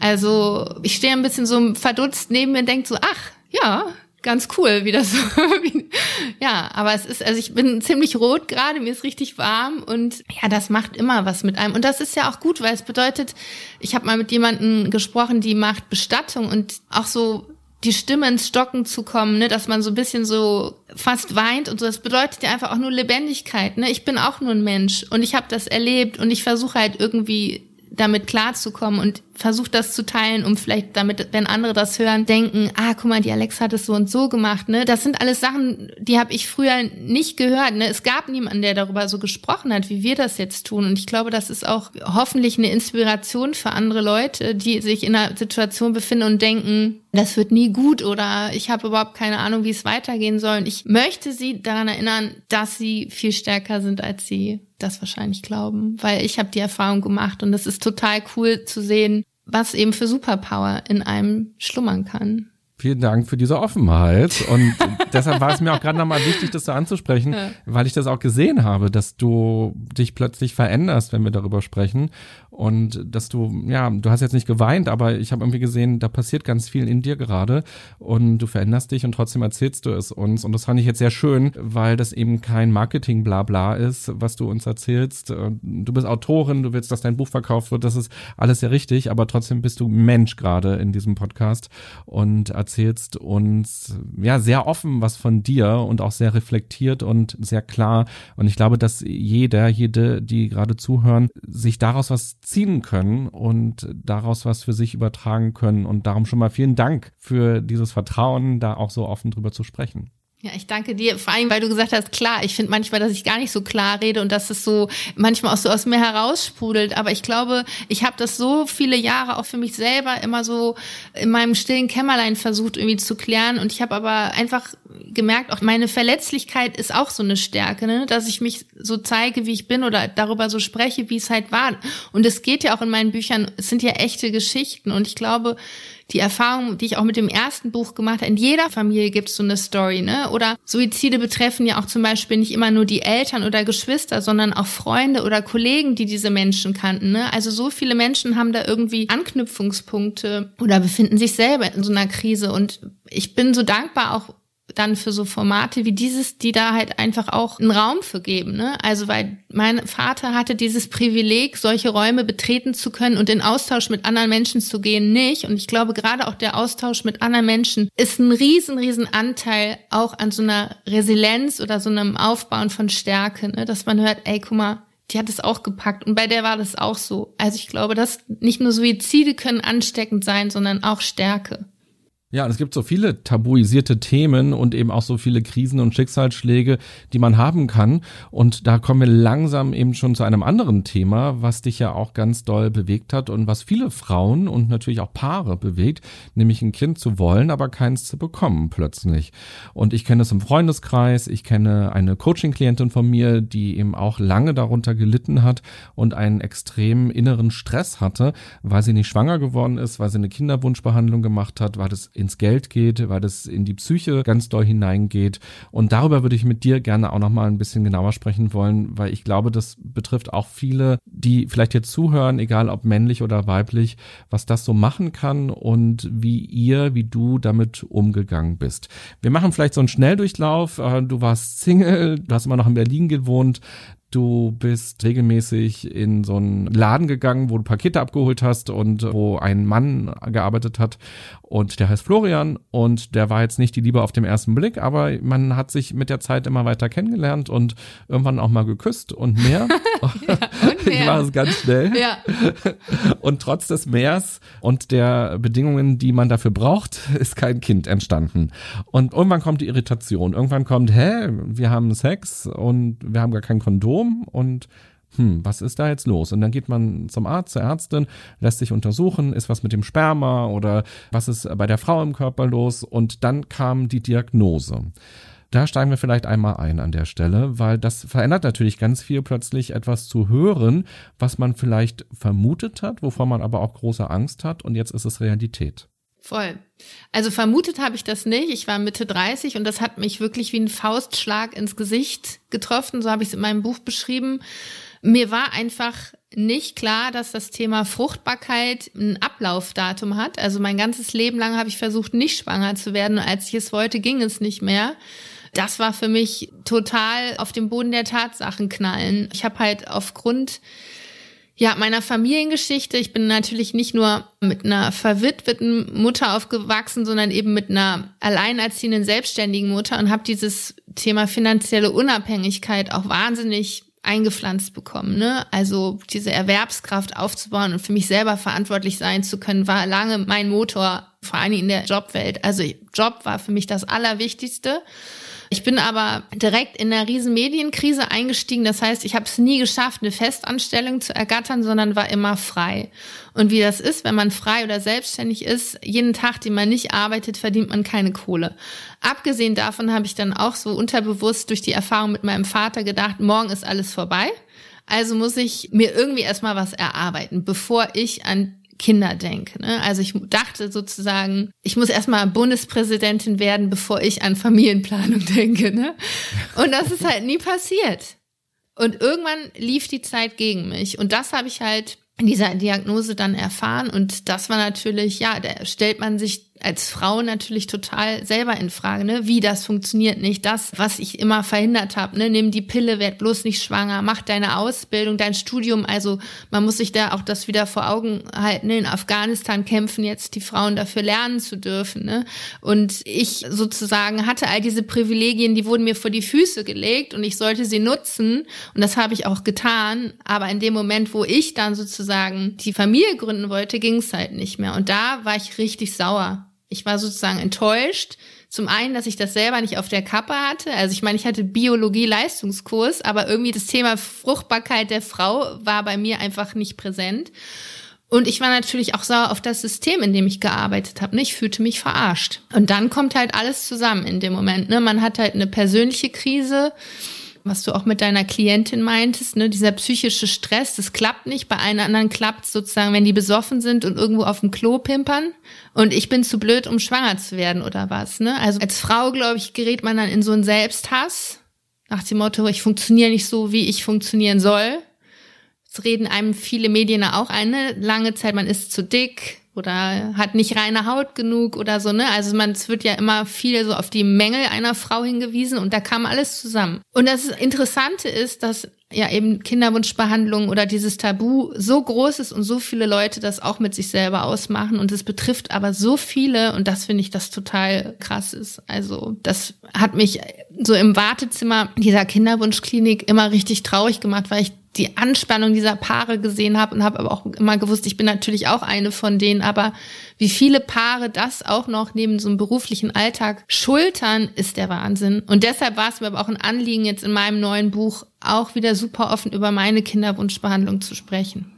Also ich stehe ein bisschen so verdutzt neben mir und denke so, ach, ja, ganz cool, wie das so. ja, aber es ist, also ich bin ziemlich rot gerade, mir ist richtig warm und ja, das macht immer was mit einem. Und das ist ja auch gut, weil es bedeutet, ich habe mal mit jemandem gesprochen, die macht Bestattung und auch so die Stimme ins Stocken zu kommen, ne, dass man so ein bisschen so fast weint und so. Das bedeutet ja einfach auch nur Lebendigkeit. Ne? Ich bin auch nur ein Mensch und ich habe das erlebt und ich versuche halt irgendwie damit klarzukommen und versucht das zu teilen, um vielleicht damit, wenn andere das hören, denken, ah, guck mal, die Alex hat es so und so gemacht, ne? Das sind alles Sachen, die habe ich früher nicht gehört, ne? Es gab niemanden, der darüber so gesprochen hat, wie wir das jetzt tun. Und ich glaube, das ist auch hoffentlich eine Inspiration für andere Leute, die sich in einer Situation befinden und denken, das wird nie gut oder ich habe überhaupt keine Ahnung, wie es weitergehen soll. Und ich möchte sie daran erinnern, dass sie viel stärker sind, als sie das wahrscheinlich glauben, weil ich habe die Erfahrung gemacht und es ist total cool zu sehen, was eben für Superpower in einem schlummern kann. Vielen Dank für diese Offenheit. Und deshalb war es mir auch gerade nochmal wichtig, das so anzusprechen, ja. weil ich das auch gesehen habe, dass du dich plötzlich veränderst, wenn wir darüber sprechen. Und dass du, ja, du hast jetzt nicht geweint, aber ich habe irgendwie gesehen, da passiert ganz viel in dir gerade und du veränderst dich und trotzdem erzählst du es uns. Und das fand ich jetzt sehr schön, weil das eben kein Marketing-Blabla ist, was du uns erzählst. Du bist Autorin, du willst, dass dein Buch verkauft wird, das ist alles sehr richtig, aber trotzdem bist du Mensch gerade in diesem Podcast und erzählst uns ja sehr offen was von dir und auch sehr reflektiert und sehr klar. Und ich glaube, dass jeder, jede, die gerade zuhören, sich daraus was ziehen können und daraus was für sich übertragen können. Und darum schon mal vielen Dank für dieses Vertrauen, da auch so offen drüber zu sprechen. Ja, ich danke dir, vor allem, weil du gesagt hast, klar, ich finde manchmal, dass ich gar nicht so klar rede und dass es so manchmal auch so aus mir heraussprudelt. Aber ich glaube, ich habe das so viele Jahre auch für mich selber immer so in meinem stillen Kämmerlein versucht irgendwie zu klären. Und ich habe aber einfach gemerkt, auch meine Verletzlichkeit ist auch so eine Stärke, ne? dass ich mich so zeige, wie ich bin oder darüber so spreche, wie es halt war. Und es geht ja auch in meinen Büchern, es sind ja echte Geschichten. Und ich glaube, die Erfahrung, die ich auch mit dem ersten Buch gemacht habe, in jeder Familie gibt es so eine Story, ne? Oder Suizide betreffen ja auch zum Beispiel nicht immer nur die Eltern oder Geschwister, sondern auch Freunde oder Kollegen, die diese Menschen kannten, ne? Also so viele Menschen haben da irgendwie Anknüpfungspunkte oder befinden sich selber in so einer Krise und ich bin so dankbar auch dann für so Formate wie dieses, die da halt einfach auch einen Raum für geben. Ne? Also weil mein Vater hatte dieses Privileg, solche Räume betreten zu können und in Austausch mit anderen Menschen zu gehen, nicht. Und ich glaube, gerade auch der Austausch mit anderen Menschen ist ein riesen, riesen Anteil auch an so einer Resilienz oder so einem Aufbauen von Stärke, ne? dass man hört, ey, guck mal, die hat es auch gepackt und bei der war das auch so. Also ich glaube, dass nicht nur Suizide können ansteckend sein, sondern auch Stärke. Ja, und es gibt so viele tabuisierte Themen und eben auch so viele Krisen und Schicksalsschläge, die man haben kann. Und da kommen wir langsam eben schon zu einem anderen Thema, was dich ja auch ganz doll bewegt hat und was viele Frauen und natürlich auch Paare bewegt, nämlich ein Kind zu wollen, aber keins zu bekommen plötzlich. Und ich kenne es im Freundeskreis, ich kenne eine Coaching-Klientin von mir, die eben auch lange darunter gelitten hat und einen extremen inneren Stress hatte, weil sie nicht schwanger geworden ist, weil sie eine Kinderwunschbehandlung gemacht hat, weil das ins Geld geht, weil das in die Psyche ganz doll hineingeht. Und darüber würde ich mit dir gerne auch nochmal ein bisschen genauer sprechen wollen, weil ich glaube, das betrifft auch viele, die vielleicht jetzt zuhören, egal ob männlich oder weiblich, was das so machen kann und wie ihr, wie du damit umgegangen bist. Wir machen vielleicht so einen Schnelldurchlauf. Äh, du warst Single, du hast immer noch in Berlin gewohnt. Du bist regelmäßig in so einen Laden gegangen, wo du Pakete abgeholt hast und wo ein Mann gearbeitet hat und der heißt Florian und der war jetzt nicht die Liebe auf den ersten Blick, aber man hat sich mit der Zeit immer weiter kennengelernt und irgendwann auch mal geküsst und mehr. ja, und mehr. Ich war es ganz schnell. Ja. Und trotz des Meers und der Bedingungen, die man dafür braucht, ist kein Kind entstanden. Und irgendwann kommt die Irritation. Irgendwann kommt, hä, wir haben Sex und wir haben gar kein Kondom und hm, was ist da jetzt los? Und dann geht man zum Arzt, zur Ärztin, lässt sich untersuchen, ist was mit dem Sperma oder was ist bei der Frau im Körper los? Und dann kam die Diagnose. Da steigen wir vielleicht einmal ein an der Stelle, weil das verändert natürlich ganz viel plötzlich etwas zu hören, was man vielleicht vermutet hat, wovor man aber auch große Angst hat und jetzt ist es Realität. Voll. Also vermutet habe ich das nicht. Ich war Mitte 30 und das hat mich wirklich wie ein Faustschlag ins Gesicht getroffen. So habe ich es in meinem Buch beschrieben. Mir war einfach nicht klar, dass das Thema Fruchtbarkeit ein Ablaufdatum hat. Also mein ganzes Leben lang habe ich versucht, nicht schwanger zu werden. Als ich es wollte, ging es nicht mehr. Das war für mich total auf dem Boden der Tatsachen knallen. Ich habe halt aufgrund ja, meiner Familiengeschichte. Ich bin natürlich nicht nur mit einer verwitweten Mutter aufgewachsen, sondern eben mit einer alleinerziehenden, selbstständigen Mutter und habe dieses Thema finanzielle Unabhängigkeit auch wahnsinnig eingepflanzt bekommen. Ne? Also diese Erwerbskraft aufzubauen und für mich selber verantwortlich sein zu können, war lange mein Motor, vor allem in der Jobwelt. Also Job war für mich das Allerwichtigste. Ich bin aber direkt in einer riesen Medienkrise eingestiegen. Das heißt, ich habe es nie geschafft, eine Festanstellung zu ergattern, sondern war immer frei. Und wie das ist, wenn man frei oder selbstständig ist, jeden Tag, den man nicht arbeitet, verdient man keine Kohle. Abgesehen davon habe ich dann auch so unterbewusst durch die Erfahrung mit meinem Vater gedacht, morgen ist alles vorbei. Also muss ich mir irgendwie erstmal was erarbeiten, bevor ich an Kinder denke. Ne? Also ich dachte sozusagen, ich muss erstmal Bundespräsidentin werden, bevor ich an Familienplanung denke. Ne? Und das ist halt nie passiert. Und irgendwann lief die Zeit gegen mich. Und das habe ich halt in dieser Diagnose dann erfahren. Und das war natürlich, ja, da stellt man sich als Frau natürlich total selber in Frage, ne? Wie das funktioniert nicht. Das, was ich immer verhindert habe, ne? Nimm die Pille, werd bloß nicht schwanger, mach deine Ausbildung, dein Studium. Also man muss sich da auch das wieder vor Augen halten. Ne? In Afghanistan kämpfen jetzt die Frauen dafür lernen zu dürfen. Ne? Und ich sozusagen hatte all diese Privilegien, die wurden mir vor die Füße gelegt und ich sollte sie nutzen. Und das habe ich auch getan. Aber in dem Moment, wo ich dann sozusagen die Familie gründen wollte, ging es halt nicht mehr. Und da war ich richtig sauer ich war sozusagen enttäuscht. Zum einen, dass ich das selber nicht auf der Kappe hatte. Also ich meine, ich hatte Biologie-Leistungskurs, aber irgendwie das Thema Fruchtbarkeit der Frau war bei mir einfach nicht präsent. Und ich war natürlich auch sauer auf das System, in dem ich gearbeitet habe. Ich fühlte mich verarscht. Und dann kommt halt alles zusammen in dem Moment. Ne? Man hat halt eine persönliche Krise was du auch mit deiner Klientin meintest, ne, dieser psychische Stress, das klappt nicht. Bei allen anderen klappt sozusagen, wenn die besoffen sind und irgendwo auf dem Klo pimpern. Und ich bin zu blöd, um schwanger zu werden oder was. Ne? Also als Frau, glaube ich, gerät man dann in so einen Selbsthass. Nach dem Motto, ich funktioniere nicht so, wie ich funktionieren soll. Das reden einem viele Medien auch eine lange Zeit, man ist zu dick, oder hat nicht reine Haut genug oder so, ne? Also man, es wird ja immer viel so auf die Mängel einer Frau hingewiesen und da kam alles zusammen. Und das Interessante ist, dass ja eben Kinderwunschbehandlung oder dieses Tabu so groß ist und so viele Leute das auch mit sich selber ausmachen und es betrifft aber so viele und das finde ich das total krass ist. Also das hat mich so im Wartezimmer dieser Kinderwunschklinik immer richtig traurig gemacht, weil ich die Anspannung dieser Paare gesehen habe und habe aber auch immer gewusst, ich bin natürlich auch eine von denen, aber wie viele Paare das auch noch neben so einem beruflichen Alltag schultern, ist der Wahnsinn. Und deshalb war es mir aber auch ein Anliegen, jetzt in meinem neuen Buch auch wieder super offen über meine Kinderwunschbehandlung zu sprechen.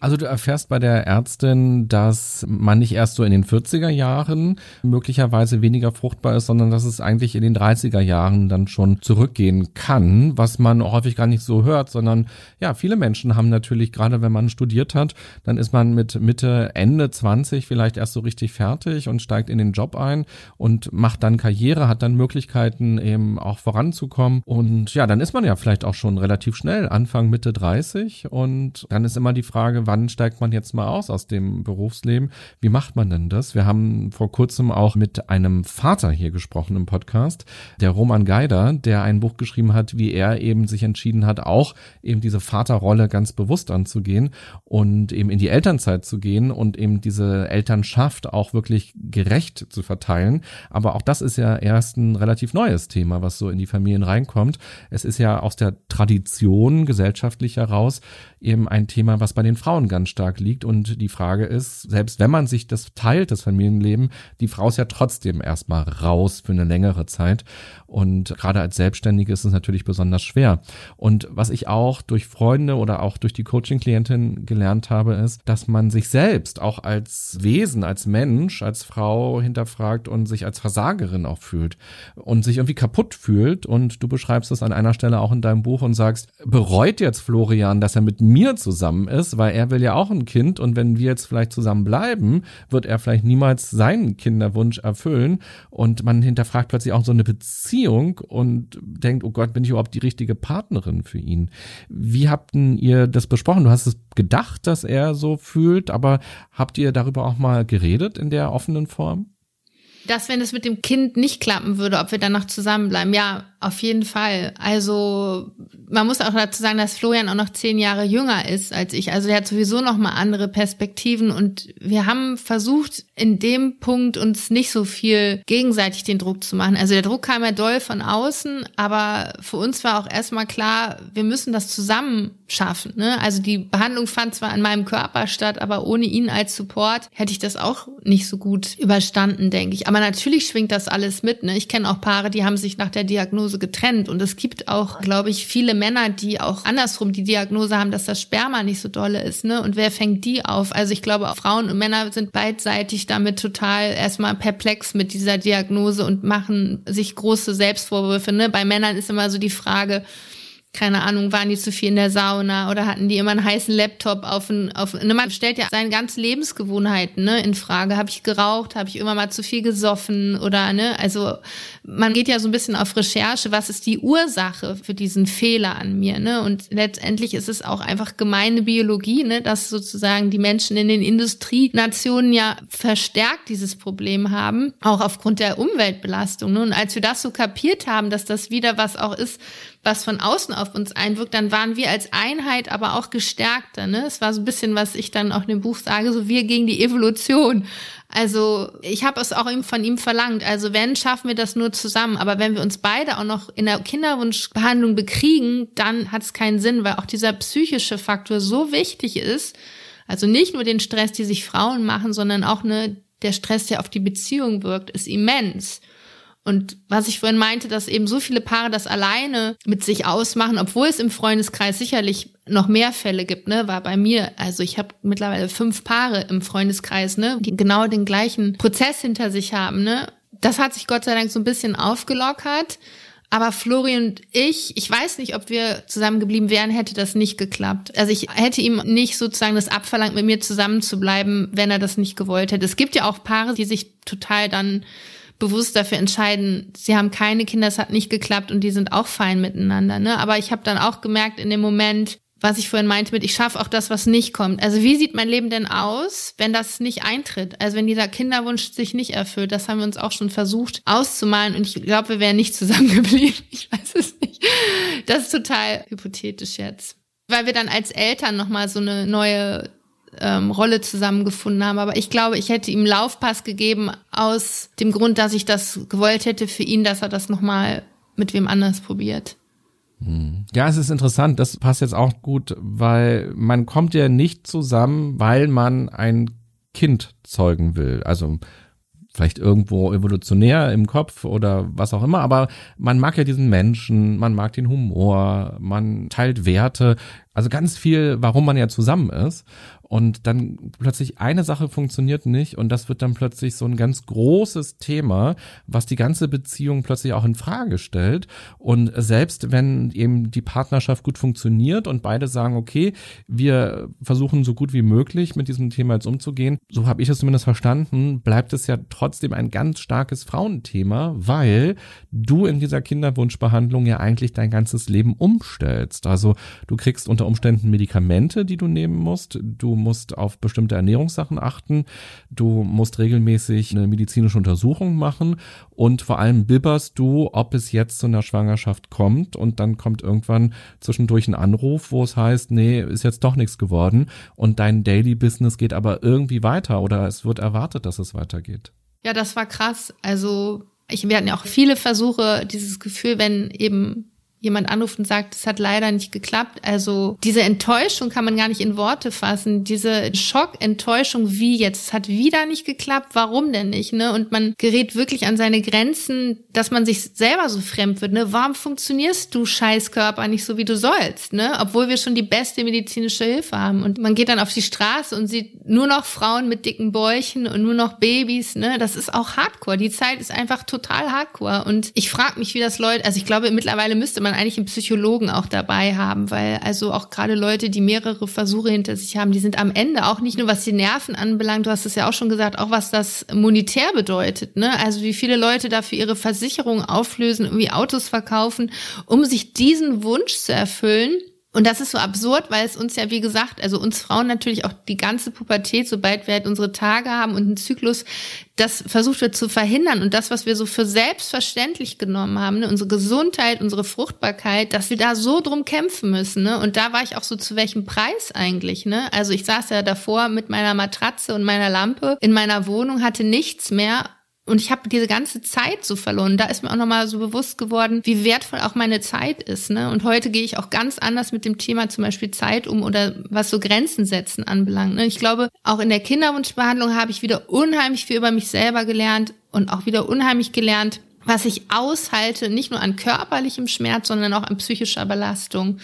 Also du erfährst bei der Ärztin, dass man nicht erst so in den 40er Jahren möglicherweise weniger fruchtbar ist, sondern dass es eigentlich in den 30er Jahren dann schon zurückgehen kann, was man häufig gar nicht so hört, sondern ja, viele Menschen haben natürlich, gerade wenn man studiert hat, dann ist man mit Mitte, Ende 20 vielleicht erst so richtig fertig und steigt in den Job ein und macht dann Karriere, hat dann Möglichkeiten eben auch voranzukommen. Und ja, dann ist man ja vielleicht auch schon relativ schnell Anfang, Mitte 30 und dann ist immer die Frage, wann steigt man jetzt mal aus aus dem Berufsleben? Wie macht man denn das? Wir haben vor kurzem auch mit einem Vater hier gesprochen im Podcast, der Roman Geider, der ein Buch geschrieben hat, wie er eben sich entschieden hat, auch eben diese Vaterrolle ganz bewusst anzugehen und eben in die Elternzeit zu gehen und eben diese Elternschaft auch wirklich gerecht zu verteilen. Aber auch das ist ja erst ein relativ neues Thema, was so in die Familien reinkommt. Es ist ja aus der Tradition gesellschaftlich heraus eben ein Thema, was bei den Frauen ganz stark liegt. Und die Frage ist, selbst wenn man sich das teilt, das Familienleben, die Frau ist ja trotzdem erstmal raus für eine längere Zeit. Und gerade als Selbstständige ist es natürlich besonders schwer. Und was ich auch durch Freunde oder auch durch die Coaching-Klientin gelernt habe, ist, dass man sich selbst auch als Wesen, als Mensch, als Frau hinterfragt und sich als Versagerin auch fühlt und sich irgendwie kaputt fühlt. Und du beschreibst es an einer Stelle auch in deinem Buch und sagst, bereut jetzt Florian, dass er mit mir zusammen ist, weil er will ja auch ein Kind und wenn wir jetzt vielleicht zusammen bleiben, wird er vielleicht niemals seinen Kinderwunsch erfüllen und man hinterfragt plötzlich auch so eine Beziehung und denkt, oh Gott, bin ich überhaupt die richtige Partnerin für ihn? Wie habt ihr das besprochen? Du hast es gedacht, dass er so fühlt, aber habt ihr darüber auch mal geredet in der offenen Form? Dass, wenn es mit dem Kind nicht klappen würde, ob wir dann noch zusammenbleiben. Ja, auf jeden Fall. Also man muss auch dazu sagen, dass Florian auch noch zehn Jahre jünger ist als ich. Also er hat sowieso noch mal andere Perspektiven und wir haben versucht, in dem Punkt uns nicht so viel gegenseitig den Druck zu machen. Also der Druck kam ja doll von außen, aber für uns war auch erstmal klar, wir müssen das zusammen schaffen. Ne? Also die Behandlung fand zwar an meinem Körper statt, aber ohne ihn als Support hätte ich das auch nicht so gut überstanden, denke ich. Aber natürlich schwingt das alles mit. Ne? Ich kenne auch Paare, die haben sich nach der Diagnose Diagnose getrennt. Und es gibt auch, glaube ich, viele Männer, die auch andersrum die Diagnose haben, dass das Sperma nicht so dolle ist. Ne? Und wer fängt die auf? Also ich glaube, Frauen und Männer sind beidseitig damit total erstmal perplex mit dieser Diagnose und machen sich große Selbstvorwürfe. Ne? Bei Männern ist immer so die Frage, keine Ahnung, waren die zu viel in der Sauna oder hatten die immer einen heißen Laptop auf ein, auf, ne, man stellt ja seine ganzen Lebensgewohnheiten, ne, in Frage. Habe ich geraucht? Habe ich immer mal zu viel gesoffen oder, ne, also, man geht ja so ein bisschen auf Recherche, was ist die Ursache für diesen Fehler an mir, ne, und letztendlich ist es auch einfach gemeine Biologie, ne, dass sozusagen die Menschen in den Industrienationen ja verstärkt dieses Problem haben, auch aufgrund der Umweltbelastung, ne, und als wir das so kapiert haben, dass das wieder was auch ist, was von außen auf uns einwirkt, dann waren wir als Einheit aber auch gestärkter. Ne? Es war so ein bisschen, was ich dann auch in dem Buch sage, so wir gegen die Evolution. Also ich habe es auch von ihm verlangt. Also wenn, schaffen wir das nur zusammen. Aber wenn wir uns beide auch noch in der Kinderwunschbehandlung bekriegen, dann hat es keinen Sinn, weil auch dieser psychische Faktor so wichtig ist. Also nicht nur den Stress, die sich Frauen machen, sondern auch ne, der Stress, der auf die Beziehung wirkt, ist immens. Und was ich vorhin meinte, dass eben so viele Paare das alleine mit sich ausmachen, obwohl es im Freundeskreis sicherlich noch mehr Fälle gibt, ne, war bei mir, also ich habe mittlerweile fünf Paare im Freundeskreis, ne, die genau den gleichen Prozess hinter sich haben, ne. Das hat sich Gott sei Dank so ein bisschen aufgelockert. Aber Florian und ich, ich weiß nicht, ob wir zusammengeblieben wären, hätte das nicht geklappt. Also ich hätte ihm nicht sozusagen das abverlangt, mit mir zusammen zu bleiben, wenn er das nicht gewollt hätte. Es gibt ja auch Paare, die sich total dann bewusst dafür entscheiden, sie haben keine Kinder, es hat nicht geklappt und die sind auch fein miteinander. Ne? Aber ich habe dann auch gemerkt in dem Moment, was ich vorhin meinte mit, ich schaffe auch das, was nicht kommt. Also wie sieht mein Leben denn aus, wenn das nicht eintritt? Also wenn dieser Kinderwunsch sich nicht erfüllt, das haben wir uns auch schon versucht auszumalen und ich glaube, wir wären nicht zusammengeblieben. Ich weiß es nicht. Das ist total hypothetisch jetzt. Weil wir dann als Eltern nochmal so eine neue ähm, Rolle zusammengefunden haben. Aber ich glaube, ich hätte ihm Laufpass gegeben aus dem Grund, dass ich das gewollt hätte für ihn, dass er das nochmal mit wem anders probiert. Hm. Ja, es ist interessant. Das passt jetzt auch gut, weil man kommt ja nicht zusammen, weil man ein Kind zeugen will. Also vielleicht irgendwo evolutionär im Kopf oder was auch immer, aber man mag ja diesen Menschen, man mag den Humor, man teilt Werte, also ganz viel, warum man ja zusammen ist und dann plötzlich eine Sache funktioniert nicht und das wird dann plötzlich so ein ganz großes Thema, was die ganze Beziehung plötzlich auch in Frage stellt und selbst wenn eben die Partnerschaft gut funktioniert und beide sagen, okay, wir versuchen so gut wie möglich mit diesem Thema jetzt umzugehen, so habe ich es zumindest verstanden, bleibt es ja trotzdem ein ganz starkes Frauenthema, weil du in dieser Kinderwunschbehandlung ja eigentlich dein ganzes Leben umstellst. Also du kriegst unter Umständen Medikamente, die du nehmen musst, du musst auf bestimmte Ernährungssachen achten, du musst regelmäßig eine medizinische Untersuchung machen und vor allem bibberst du, ob es jetzt zu einer Schwangerschaft kommt und dann kommt irgendwann zwischendurch ein Anruf, wo es heißt, nee, ist jetzt doch nichts geworden und dein Daily Business geht aber irgendwie weiter oder es wird erwartet, dass es weitergeht. Ja, das war krass. Also ich, wir hatten ja auch viele Versuche, dieses Gefühl, wenn eben jemand anruft und sagt, es hat leider nicht geklappt. Also diese Enttäuschung kann man gar nicht in Worte fassen. Diese Schock, Enttäuschung, wie jetzt, es hat wieder nicht geklappt, warum denn nicht? Ne? Und man gerät wirklich an seine Grenzen, dass man sich selber so fremd wird. Ne? Warum funktionierst du Scheißkörper nicht so, wie du sollst? Ne? Obwohl wir schon die beste medizinische Hilfe haben. Und man geht dann auf die Straße und sieht nur noch Frauen mit dicken Bäuchen und nur noch Babys. Ne? Das ist auch Hardcore. Die Zeit ist einfach total Hardcore. Und ich frage mich, wie das Leute, also ich glaube, mittlerweile müsste man man eigentlich einen Psychologen auch dabei haben, weil also auch gerade Leute, die mehrere Versuche hinter sich haben, die sind am Ende auch nicht nur was die Nerven anbelangt, du hast es ja auch schon gesagt, auch was das monetär bedeutet, ne? Also wie viele Leute dafür ihre Versicherung auflösen, irgendwie Autos verkaufen, um sich diesen Wunsch zu erfüllen und das ist so absurd, weil es uns ja, wie gesagt, also uns Frauen natürlich auch die ganze Pubertät, sobald wir halt unsere Tage haben und einen Zyklus, das versucht wird zu verhindern. Und das, was wir so für selbstverständlich genommen haben, ne, unsere Gesundheit, unsere Fruchtbarkeit, dass wir da so drum kämpfen müssen. Ne? Und da war ich auch so, zu welchem Preis eigentlich? Ne? Also ich saß ja davor mit meiner Matratze und meiner Lampe in meiner Wohnung, hatte nichts mehr und ich habe diese ganze Zeit so verloren. Da ist mir auch nochmal so bewusst geworden, wie wertvoll auch meine Zeit ist. Ne? Und heute gehe ich auch ganz anders mit dem Thema zum Beispiel Zeit um oder was so Grenzen setzen anbelangt. Ne? Ich glaube, auch in der Kinderwunschbehandlung habe ich wieder unheimlich viel über mich selber gelernt und auch wieder unheimlich gelernt, was ich aushalte, nicht nur an körperlichem Schmerz, sondern auch an psychischer Belastung.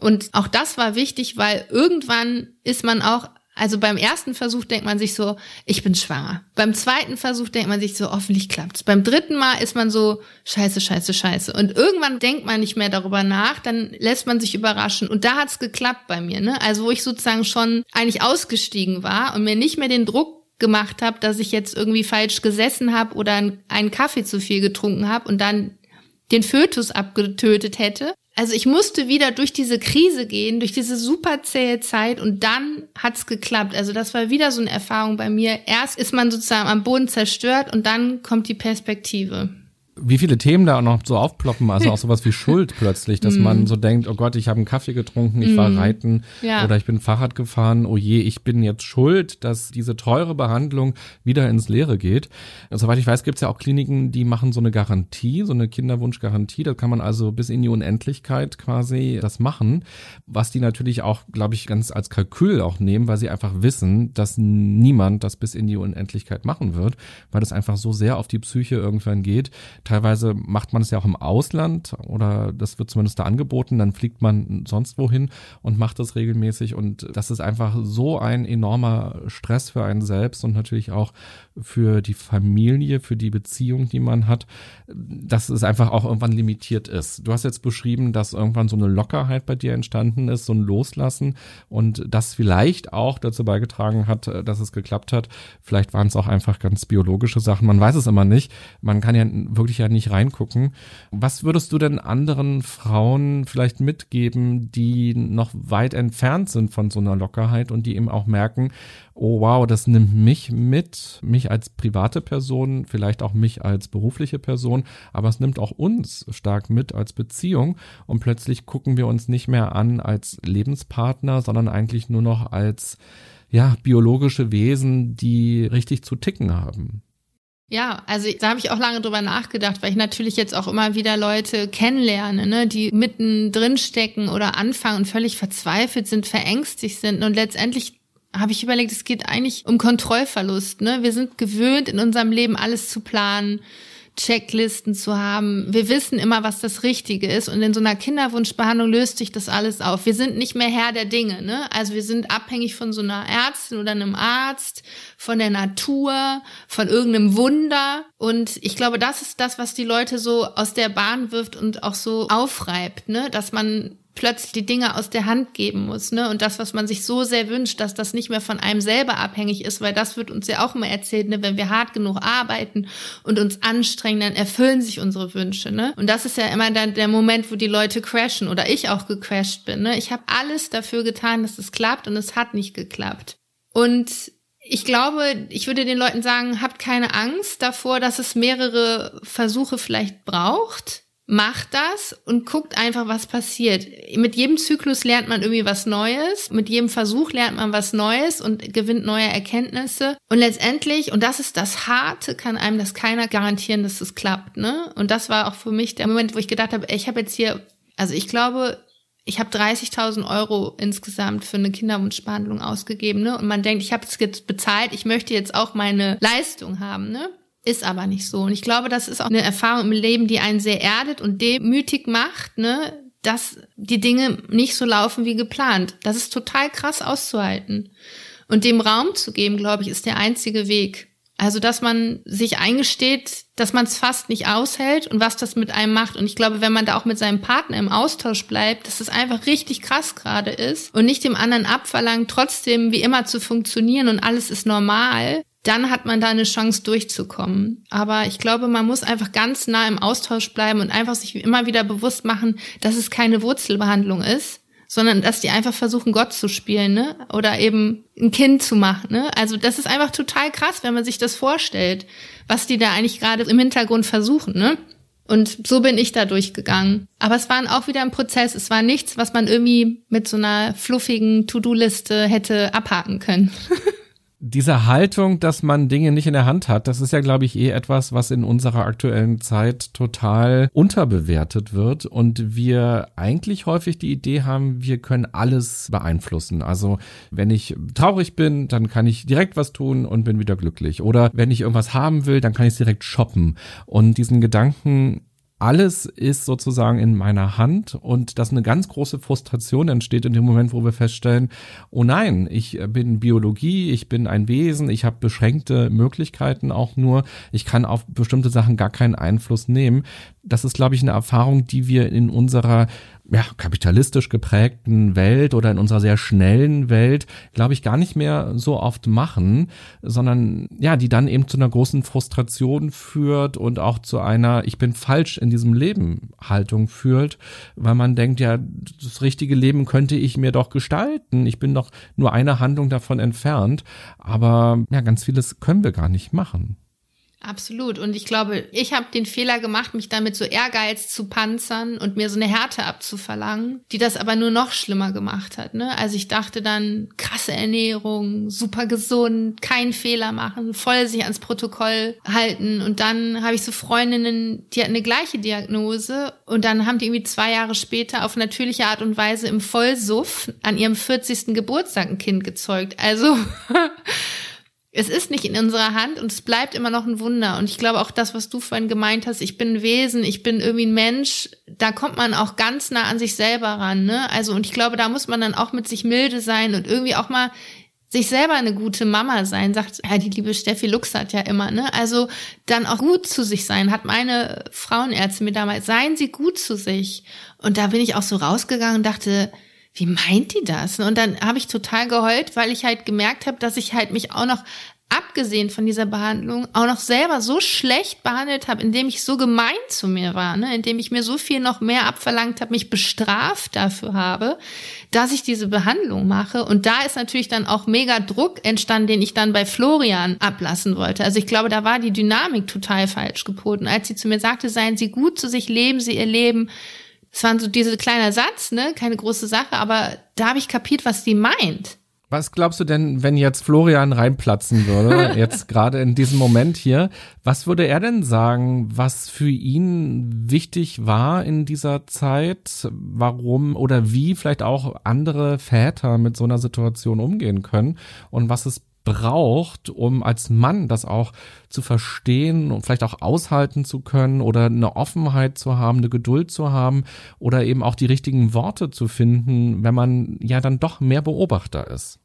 Und auch das war wichtig, weil irgendwann ist man auch also beim ersten Versuch denkt man sich so, ich bin schwanger. Beim zweiten Versuch denkt man sich so, hoffentlich klappt's. Beim dritten Mal ist man so, scheiße, scheiße, scheiße. Und irgendwann denkt man nicht mehr darüber nach, dann lässt man sich überraschen. Und da hat's geklappt bei mir. Ne? Also wo ich sozusagen schon eigentlich ausgestiegen war und mir nicht mehr den Druck gemacht habe, dass ich jetzt irgendwie falsch gesessen habe oder einen Kaffee zu viel getrunken habe und dann den Fötus abgetötet hätte, also ich musste wieder durch diese Krise gehen, durch diese super zähe Zeit und dann hat's geklappt. Also das war wieder so eine Erfahrung bei mir. Erst ist man sozusagen am Boden zerstört und dann kommt die Perspektive wie viele Themen da auch noch so aufploppen, also auch sowas wie Schuld plötzlich, dass mm. man so denkt, oh Gott, ich habe einen Kaffee getrunken, ich mm. war reiten ja. oder ich bin Fahrrad gefahren, oh je, ich bin jetzt schuld, dass diese teure Behandlung wieder ins Leere geht. Und soweit ich weiß, gibt es ja auch Kliniken, die machen so eine Garantie, so eine Kinderwunschgarantie, da kann man also bis in die Unendlichkeit quasi das machen, was die natürlich auch, glaube ich, ganz als Kalkül auch nehmen, weil sie einfach wissen, dass niemand das bis in die Unendlichkeit machen wird, weil das einfach so sehr auf die Psyche irgendwann geht Teilweise macht man es ja auch im Ausland oder das wird zumindest da angeboten, dann fliegt man sonst wohin und macht das regelmäßig und das ist einfach so ein enormer Stress für einen selbst und natürlich auch für die Familie, für die Beziehung, die man hat, dass es einfach auch irgendwann limitiert ist. Du hast jetzt beschrieben, dass irgendwann so eine Lockerheit bei dir entstanden ist, so ein Loslassen und das vielleicht auch dazu beigetragen hat, dass es geklappt hat. Vielleicht waren es auch einfach ganz biologische Sachen. Man weiß es immer nicht. Man kann ja wirklich ich ja nicht reingucken. Was würdest du denn anderen Frauen vielleicht mitgeben, die noch weit entfernt sind von so einer Lockerheit und die eben auch merken, oh wow, das nimmt mich mit, mich als private Person, vielleicht auch mich als berufliche Person, aber es nimmt auch uns stark mit als Beziehung und plötzlich gucken wir uns nicht mehr an als Lebenspartner, sondern eigentlich nur noch als ja, biologische Wesen, die richtig zu ticken haben. Ja, also da habe ich auch lange drüber nachgedacht, weil ich natürlich jetzt auch immer wieder Leute kennenlerne, ne, die mitten drin stecken oder anfangen und völlig verzweifelt sind, verängstigt sind und letztendlich habe ich überlegt, es geht eigentlich um Kontrollverlust. Ne? Wir sind gewöhnt, in unserem Leben alles zu planen, Checklisten zu haben. Wir wissen immer, was das Richtige ist. Und in so einer Kinderwunschbehandlung löst sich das alles auf. Wir sind nicht mehr Herr der Dinge. Ne? Also wir sind abhängig von so einer Ärztin oder einem Arzt, von der Natur, von irgendeinem Wunder. Und ich glaube, das ist das, was die Leute so aus der Bahn wirft und auch so aufreibt, ne? dass man plötzlich die Dinge aus der Hand geben muss, ne? Und das, was man sich so sehr wünscht, dass das nicht mehr von einem selber abhängig ist, weil das wird uns ja auch immer erzählt, ne? Wenn wir hart genug arbeiten und uns anstrengen, dann erfüllen sich unsere Wünsche, ne? Und das ist ja immer dann der Moment, wo die Leute crashen oder ich auch gecrashed bin, ne? Ich habe alles dafür getan, dass es klappt und es hat nicht geklappt. Und ich glaube, ich würde den Leuten sagen, habt keine Angst davor, dass es mehrere Versuche vielleicht braucht macht das und guckt einfach, was passiert. Mit jedem Zyklus lernt man irgendwie was Neues, mit jedem Versuch lernt man was Neues und gewinnt neue Erkenntnisse. Und letztendlich, und das ist das Harte, kann einem das keiner garantieren, dass es klappt. Ne? Und das war auch für mich der Moment, wo ich gedacht habe, ich habe jetzt hier, also ich glaube, ich habe 30.000 Euro insgesamt für eine Kinderwunschbehandlung ausgegeben. Ne? Und man denkt, ich habe es jetzt bezahlt, ich möchte jetzt auch meine Leistung haben. Ne? Ist aber nicht so. Und ich glaube, das ist auch eine Erfahrung im Leben, die einen sehr erdet und demütig macht, ne, dass die Dinge nicht so laufen wie geplant. Das ist total krass auszuhalten. Und dem Raum zu geben, glaube ich, ist der einzige Weg. Also, dass man sich eingesteht, dass man es fast nicht aushält und was das mit einem macht. Und ich glaube, wenn man da auch mit seinem Partner im Austausch bleibt, dass es einfach richtig krass gerade ist und nicht dem anderen abverlangt, trotzdem wie immer zu funktionieren und alles ist normal, dann hat man da eine Chance durchzukommen. Aber ich glaube, man muss einfach ganz nah im Austausch bleiben und einfach sich immer wieder bewusst machen, dass es keine Wurzelbehandlung ist, sondern dass die einfach versuchen, Gott zu spielen, ne? Oder eben ein Kind zu machen, ne? Also das ist einfach total krass, wenn man sich das vorstellt, was die da eigentlich gerade im Hintergrund versuchen, ne? Und so bin ich da durchgegangen. Aber es war auch wieder ein Prozess. Es war nichts, was man irgendwie mit so einer fluffigen To-Do-Liste hätte abhaken können. diese Haltung, dass man Dinge nicht in der Hand hat, das ist ja, glaube ich, eh etwas, was in unserer aktuellen Zeit total unterbewertet wird und wir eigentlich häufig die Idee haben, wir können alles beeinflussen. Also wenn ich traurig bin, dann kann ich direkt was tun und bin wieder glücklich. Oder wenn ich irgendwas haben will, dann kann ich es direkt shoppen. Und diesen Gedanken alles ist sozusagen in meiner Hand und dass eine ganz große Frustration entsteht in dem Moment, wo wir feststellen, oh nein, ich bin Biologie, ich bin ein Wesen, ich habe beschränkte Möglichkeiten auch nur, ich kann auf bestimmte Sachen gar keinen Einfluss nehmen. Das ist, glaube ich, eine Erfahrung, die wir in unserer ja, kapitalistisch geprägten Welt oder in unserer sehr schnellen Welt, glaube ich, gar nicht mehr so oft machen, sondern ja, die dann eben zu einer großen Frustration führt und auch zu einer Ich bin falsch in diesem Leben Haltung führt, weil man denkt, ja, das richtige Leben könnte ich mir doch gestalten. Ich bin doch nur eine Handlung davon entfernt. Aber ja, ganz vieles können wir gar nicht machen. Absolut. Und ich glaube, ich habe den Fehler gemacht, mich damit so Ehrgeiz zu panzern und mir so eine Härte abzuverlangen, die das aber nur noch schlimmer gemacht hat. Ne? Also ich dachte dann, krasse Ernährung, super gesund, keinen Fehler machen, voll sich ans Protokoll halten. Und dann habe ich so Freundinnen, die hatten eine gleiche Diagnose und dann haben die irgendwie zwei Jahre später auf natürliche Art und Weise im Vollsuff an ihrem 40. Geburtstag ein Kind gezeugt. Also es ist nicht in unserer Hand und es bleibt immer noch ein Wunder. Und ich glaube auch das, was du vorhin gemeint hast, ich bin ein Wesen, ich bin irgendwie ein Mensch, da kommt man auch ganz nah an sich selber ran. Ne? Also, und ich glaube, da muss man dann auch mit sich milde sein und irgendwie auch mal sich selber eine gute Mama sein, sagt ja die liebe Steffi Lux hat ja immer, ne? Also dann auch gut zu sich sein, hat meine Frauenärztin mir damals, seien Sie gut zu sich. Und da bin ich auch so rausgegangen und dachte, wie meint die das? Und dann habe ich total geheult, weil ich halt gemerkt habe, dass ich halt mich auch noch abgesehen von dieser Behandlung auch noch selber so schlecht behandelt habe, indem ich so gemein zu mir war, ne? indem ich mir so viel noch mehr abverlangt habe, mich bestraft dafür habe, dass ich diese Behandlung mache. Und da ist natürlich dann auch mega Druck entstanden, den ich dann bei Florian ablassen wollte. Also ich glaube, da war die Dynamik total falsch geboten. Als sie zu mir sagte, seien Sie gut zu sich, leben Sie Ihr Leben, es war so dieser kleiner Satz, ne, keine große Sache, aber da habe ich kapiert, was die meint. Was glaubst du denn, wenn jetzt Florian reinplatzen würde, jetzt gerade in diesem Moment hier, was würde er denn sagen, was für ihn wichtig war in dieser Zeit, warum oder wie vielleicht auch andere Väter mit so einer Situation umgehen können? Und was es braucht, um als Mann das auch zu verstehen und vielleicht auch aushalten zu können oder eine Offenheit zu haben, eine Geduld zu haben oder eben auch die richtigen Worte zu finden, wenn man ja dann doch mehr Beobachter ist.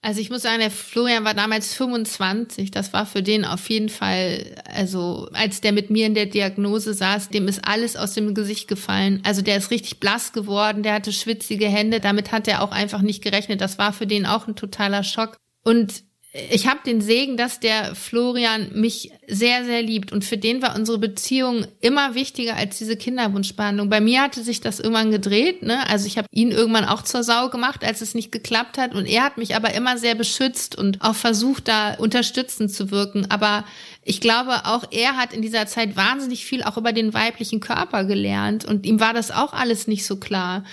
Also ich muss sagen, der Florian war damals 25. Das war für den auf jeden Fall, also als der mit mir in der Diagnose saß, dem ist alles aus dem Gesicht gefallen. Also der ist richtig blass geworden, der hatte schwitzige Hände. Damit hat er auch einfach nicht gerechnet. Das war für den auch ein totaler Schock. Und ich habe den Segen, dass der Florian mich sehr, sehr liebt. Und für den war unsere Beziehung immer wichtiger als diese Kinderwunschbehandlung. Bei mir hatte sich das irgendwann gedreht. Ne? Also ich habe ihn irgendwann auch zur Sau gemacht, als es nicht geklappt hat. Und er hat mich aber immer sehr beschützt und auch versucht, da unterstützend zu wirken. Aber ich glaube, auch er hat in dieser Zeit wahnsinnig viel auch über den weiblichen Körper gelernt. Und ihm war das auch alles nicht so klar.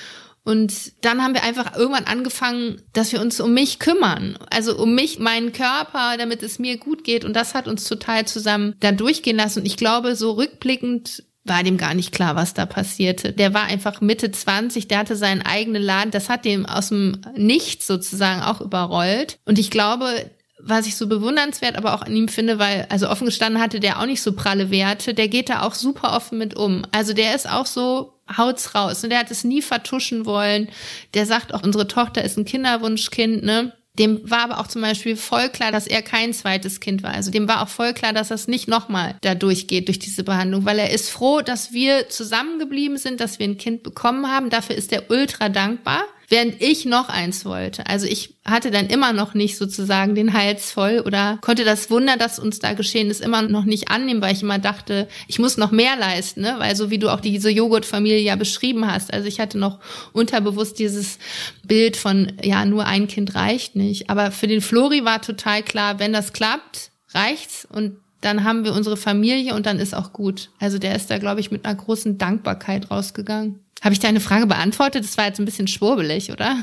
Und dann haben wir einfach irgendwann angefangen, dass wir uns um mich kümmern. Also um mich, meinen Körper, damit es mir gut geht. Und das hat uns total zusammen da durchgehen lassen. Und ich glaube, so rückblickend war dem gar nicht klar, was da passierte. Der war einfach Mitte 20, der hatte seinen eigenen Laden. Das hat dem aus dem Nichts sozusagen auch überrollt. Und ich glaube, was ich so bewundernswert aber auch an ihm finde, weil, also offen gestanden hatte der auch nicht so pralle Werte, der geht da auch super offen mit um. Also der ist auch so, haut's raus. Und der hat es nie vertuschen wollen. Der sagt auch, unsere Tochter ist ein Kinderwunschkind, ne? Dem war aber auch zum Beispiel voll klar, dass er kein zweites Kind war. Also dem war auch voll klar, dass das nicht nochmal da durchgeht durch diese Behandlung, weil er ist froh, dass wir zusammengeblieben sind, dass wir ein Kind bekommen haben. Dafür ist er ultra dankbar während ich noch eins wollte. Also ich hatte dann immer noch nicht sozusagen den Hals voll oder konnte das Wunder, das uns da geschehen ist, immer noch nicht annehmen, weil ich immer dachte, ich muss noch mehr leisten, ne? weil so wie du auch diese Joghurtfamilie ja beschrieben hast. Also ich hatte noch unterbewusst dieses Bild von, ja, nur ein Kind reicht nicht. Aber für den Flori war total klar, wenn das klappt, reicht's und dann haben wir unsere Familie und dann ist auch gut. Also der ist da, glaube ich, mit einer großen Dankbarkeit rausgegangen. Habe ich deine Frage beantwortet? Das war jetzt ein bisschen schwurbelig, oder?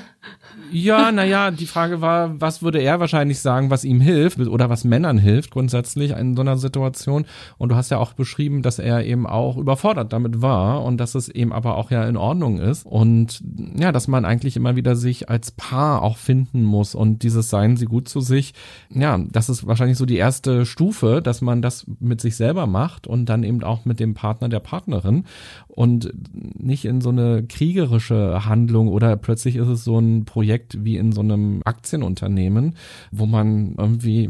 Ja, naja, die Frage war, was würde er wahrscheinlich sagen, was ihm hilft oder was Männern hilft grundsätzlich in so einer Situation. Und du hast ja auch beschrieben, dass er eben auch überfordert damit war und dass es eben aber auch ja in Ordnung ist. Und ja, dass man eigentlich immer wieder sich als Paar auch finden muss und dieses Seien sie gut zu sich. Ja, das ist wahrscheinlich so die erste Stufe, dass man das mit sich selber macht und dann eben auch mit dem Partner der Partnerin und nicht in so eine kriegerische Handlung oder plötzlich ist es so ein Projekt wie in so einem Aktienunternehmen, wo man irgendwie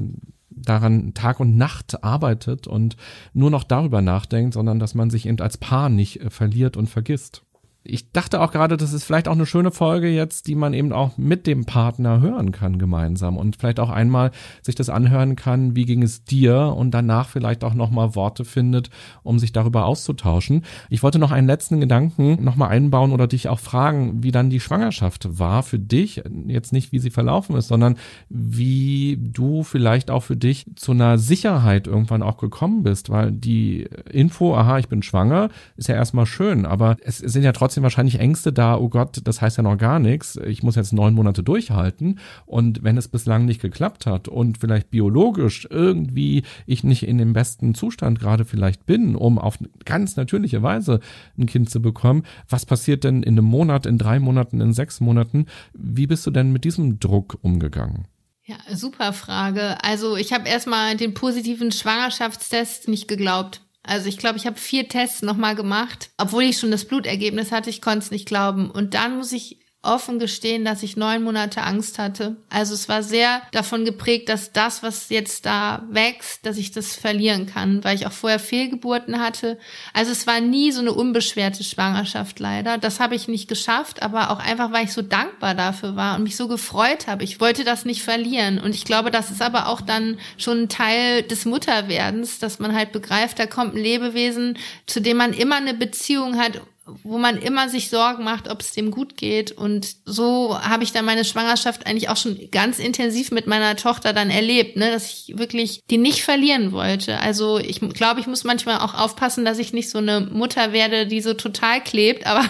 daran Tag und Nacht arbeitet und nur noch darüber nachdenkt, sondern dass man sich eben als Paar nicht äh, verliert und vergisst ich dachte auch gerade, das ist vielleicht auch eine schöne Folge jetzt, die man eben auch mit dem Partner hören kann gemeinsam und vielleicht auch einmal sich das anhören kann, wie ging es dir und danach vielleicht auch nochmal Worte findet, um sich darüber auszutauschen. Ich wollte noch einen letzten Gedanken nochmal einbauen oder dich auch fragen, wie dann die Schwangerschaft war für dich. Jetzt nicht, wie sie verlaufen ist, sondern wie du vielleicht auch für dich zu einer Sicherheit irgendwann auch gekommen bist, weil die Info, aha, ich bin schwanger, ist ja erstmal schön, aber es sind ja trotzdem trotzdem wahrscheinlich Ängste da, oh Gott, das heißt ja noch gar nichts, ich muss jetzt neun Monate durchhalten und wenn es bislang nicht geklappt hat und vielleicht biologisch irgendwie ich nicht in dem besten Zustand gerade vielleicht bin, um auf ganz natürliche Weise ein Kind zu bekommen, was passiert denn in einem Monat, in drei Monaten, in sechs Monaten? Wie bist du denn mit diesem Druck umgegangen? Ja, super Frage. Also ich habe erstmal den positiven Schwangerschaftstest nicht geglaubt. Also ich glaube, ich habe vier Tests nochmal gemacht, obwohl ich schon das Blutergebnis hatte, ich konnte es nicht glauben. Und dann muss ich offen gestehen, dass ich neun Monate Angst hatte. Also es war sehr davon geprägt, dass das, was jetzt da wächst, dass ich das verlieren kann, weil ich auch vorher Fehlgeburten hatte. Also es war nie so eine unbeschwerte Schwangerschaft leider. Das habe ich nicht geschafft, aber auch einfach, weil ich so dankbar dafür war und mich so gefreut habe. Ich wollte das nicht verlieren. Und ich glaube, das ist aber auch dann schon ein Teil des Mutterwerdens, dass man halt begreift, da kommt ein Lebewesen, zu dem man immer eine Beziehung hat wo man immer sich Sorgen macht, ob es dem gut geht. Und so habe ich dann meine Schwangerschaft eigentlich auch schon ganz intensiv mit meiner Tochter dann erlebt, ne, dass ich wirklich die nicht verlieren wollte. Also ich glaube, ich muss manchmal auch aufpassen, dass ich nicht so eine Mutter werde, die so total klebt, aber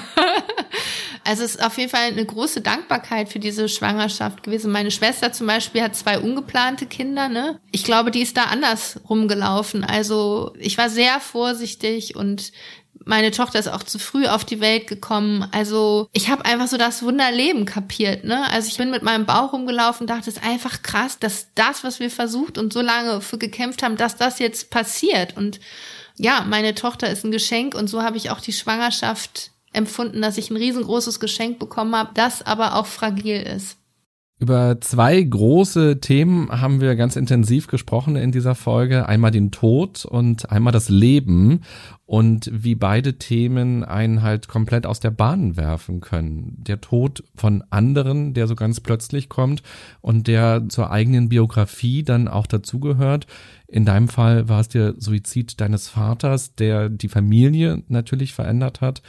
also es ist auf jeden Fall eine große Dankbarkeit für diese Schwangerschaft gewesen. Meine Schwester zum Beispiel hat zwei ungeplante Kinder, ne? Ich glaube, die ist da anders rumgelaufen. Also ich war sehr vorsichtig und meine Tochter ist auch zu früh auf die Welt gekommen. Also ich habe einfach so das Wunderleben kapiert. Ne? Also ich bin mit meinem Bauch rumgelaufen, dachte, es ist einfach krass, dass das, was wir versucht und so lange für gekämpft haben, dass das jetzt passiert. Und ja, meine Tochter ist ein Geschenk und so habe ich auch die Schwangerschaft empfunden, dass ich ein riesengroßes Geschenk bekommen habe, das aber auch fragil ist. Über zwei große Themen haben wir ganz intensiv gesprochen in dieser Folge. Einmal den Tod und einmal das Leben und wie beide Themen einen halt komplett aus der Bahn werfen können. Der Tod von anderen, der so ganz plötzlich kommt und der zur eigenen Biografie dann auch dazugehört. In deinem Fall war es der Suizid deines Vaters, der die Familie natürlich verändert hat,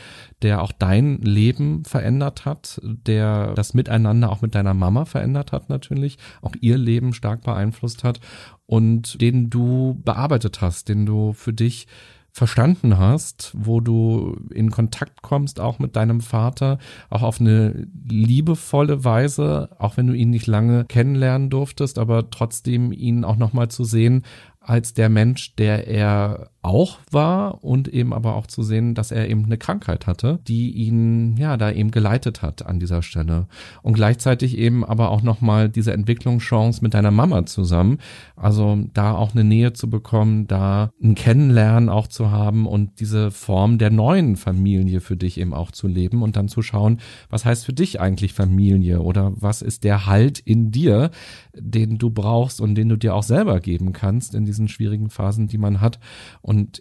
der auch dein Leben verändert hat, der das Miteinander auch mit deiner Mama verändert hat natürlich, auch ihr Leben stark beeinflusst hat und den du bearbeitet hast, den du für dich verstanden hast, wo du in Kontakt kommst, auch mit deinem Vater, auch auf eine liebevolle Weise, auch wenn du ihn nicht lange kennenlernen durftest, aber trotzdem ihn auch nochmal zu sehen als der Mensch, der er auch war und eben aber auch zu sehen, dass er eben eine Krankheit hatte, die ihn ja da eben geleitet hat an dieser Stelle. Und gleichzeitig eben aber auch noch mal diese Entwicklungschance mit deiner Mama zusammen, also da auch eine Nähe zu bekommen, da ein Kennenlernen auch zu haben und diese Form der neuen Familie für dich eben auch zu leben und dann zu schauen, was heißt für dich eigentlich Familie oder was ist der Halt in dir, den du brauchst und den du dir auch selber geben kannst in diesen schwierigen Phasen, die man hat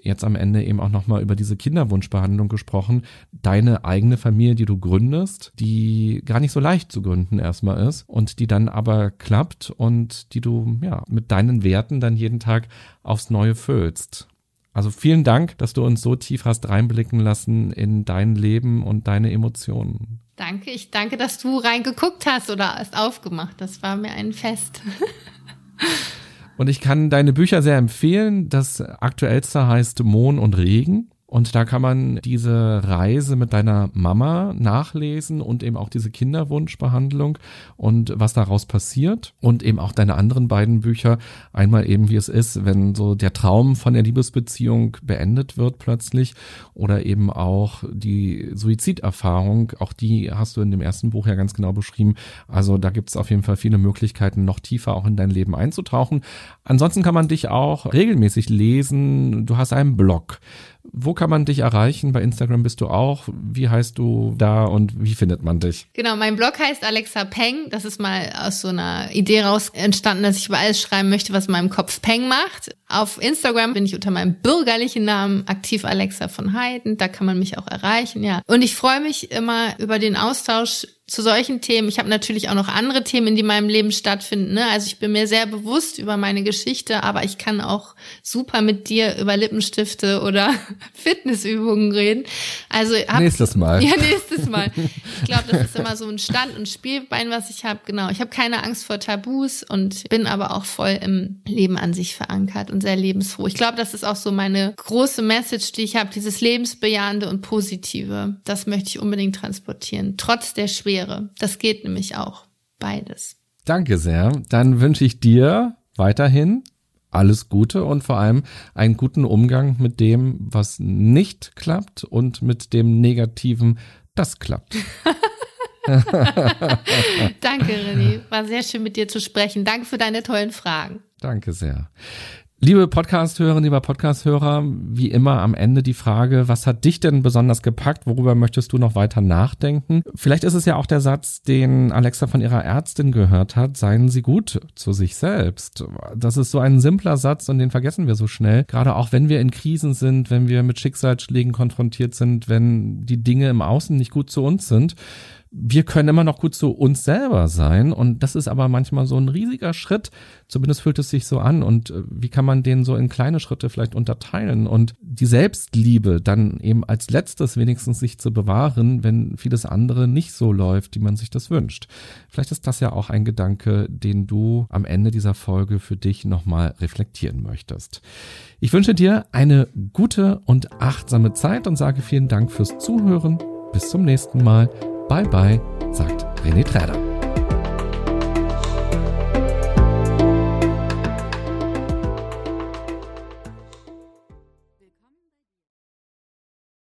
jetzt am Ende eben auch nochmal über diese Kinderwunschbehandlung gesprochen. Deine eigene Familie, die du gründest, die gar nicht so leicht zu gründen erstmal ist und die dann aber klappt und die du ja mit deinen Werten dann jeden Tag aufs Neue füllst. Also vielen Dank, dass du uns so tief hast reinblicken lassen in dein Leben und deine Emotionen. Danke, ich danke, dass du reingeguckt hast oder es aufgemacht. Das war mir ein Fest. Und ich kann deine Bücher sehr empfehlen. Das aktuellste heißt Mohn und Regen. Und da kann man diese Reise mit deiner Mama nachlesen und eben auch diese Kinderwunschbehandlung und was daraus passiert und eben auch deine anderen beiden Bücher. Einmal eben, wie es ist, wenn so der Traum von der Liebesbeziehung beendet wird plötzlich oder eben auch die Suiziderfahrung. Auch die hast du in dem ersten Buch ja ganz genau beschrieben. Also da gibt es auf jeden Fall viele Möglichkeiten, noch tiefer auch in dein Leben einzutauchen. Ansonsten kann man dich auch regelmäßig lesen. Du hast einen Blog. Wo kann man dich erreichen? Bei Instagram bist du auch. Wie heißt du da und wie findet man dich? Genau, mein Blog heißt Alexa Peng. Das ist mal aus so einer Idee raus entstanden, dass ich über alles schreiben möchte, was in meinem Kopf Peng macht. Auf Instagram bin ich unter meinem bürgerlichen Namen aktiv Alexa von Heiden. Da kann man mich auch erreichen, ja. Und ich freue mich immer über den Austausch zu solchen Themen. Ich habe natürlich auch noch andere Themen, die in meinem Leben stattfinden. Ne? Also ich bin mir sehr bewusst über meine Geschichte, aber ich kann auch super mit dir über Lippenstifte oder Fitnessübungen reden. Also hab, nächstes Mal. Ja, nächstes Mal. Ich glaube, das ist immer so ein Stand und Spielbein, was ich habe. Genau. Ich habe keine Angst vor Tabus und bin aber auch voll im Leben an sich verankert und sehr lebensfroh. Ich glaube, das ist auch so meine große Message, die ich habe, dieses lebensbejahende und positive. Das möchte ich unbedingt transportieren, trotz der Schwere wäre. Das geht nämlich auch. Beides. Danke sehr. Dann wünsche ich dir weiterhin alles Gute und vor allem einen guten Umgang mit dem, was nicht klappt und mit dem Negativen, das klappt. Danke, René. War sehr schön mit dir zu sprechen. Danke für deine tollen Fragen. Danke sehr. Liebe Podcast-Hörerinnen, lieber Podcast-Hörer, wie immer am Ende die Frage, was hat dich denn besonders gepackt? Worüber möchtest du noch weiter nachdenken? Vielleicht ist es ja auch der Satz, den Alexa von ihrer Ärztin gehört hat, seien Sie gut zu sich selbst. Das ist so ein simpler Satz und den vergessen wir so schnell. Gerade auch wenn wir in Krisen sind, wenn wir mit Schicksalsschlägen konfrontiert sind, wenn die Dinge im Außen nicht gut zu uns sind wir können immer noch gut zu uns selber sein und das ist aber manchmal so ein riesiger Schritt, zumindest fühlt es sich so an und äh, wie kann man den so in kleine Schritte vielleicht unterteilen und die Selbstliebe dann eben als letztes wenigstens sich zu bewahren, wenn vieles andere nicht so läuft, wie man sich das wünscht. Vielleicht ist das ja auch ein Gedanke, den du am Ende dieser Folge für dich nochmal reflektieren möchtest. Ich wünsche dir eine gute und achtsame Zeit und sage vielen Dank fürs Zuhören. Bis zum nächsten Mal Bye bye, sagt René Träder.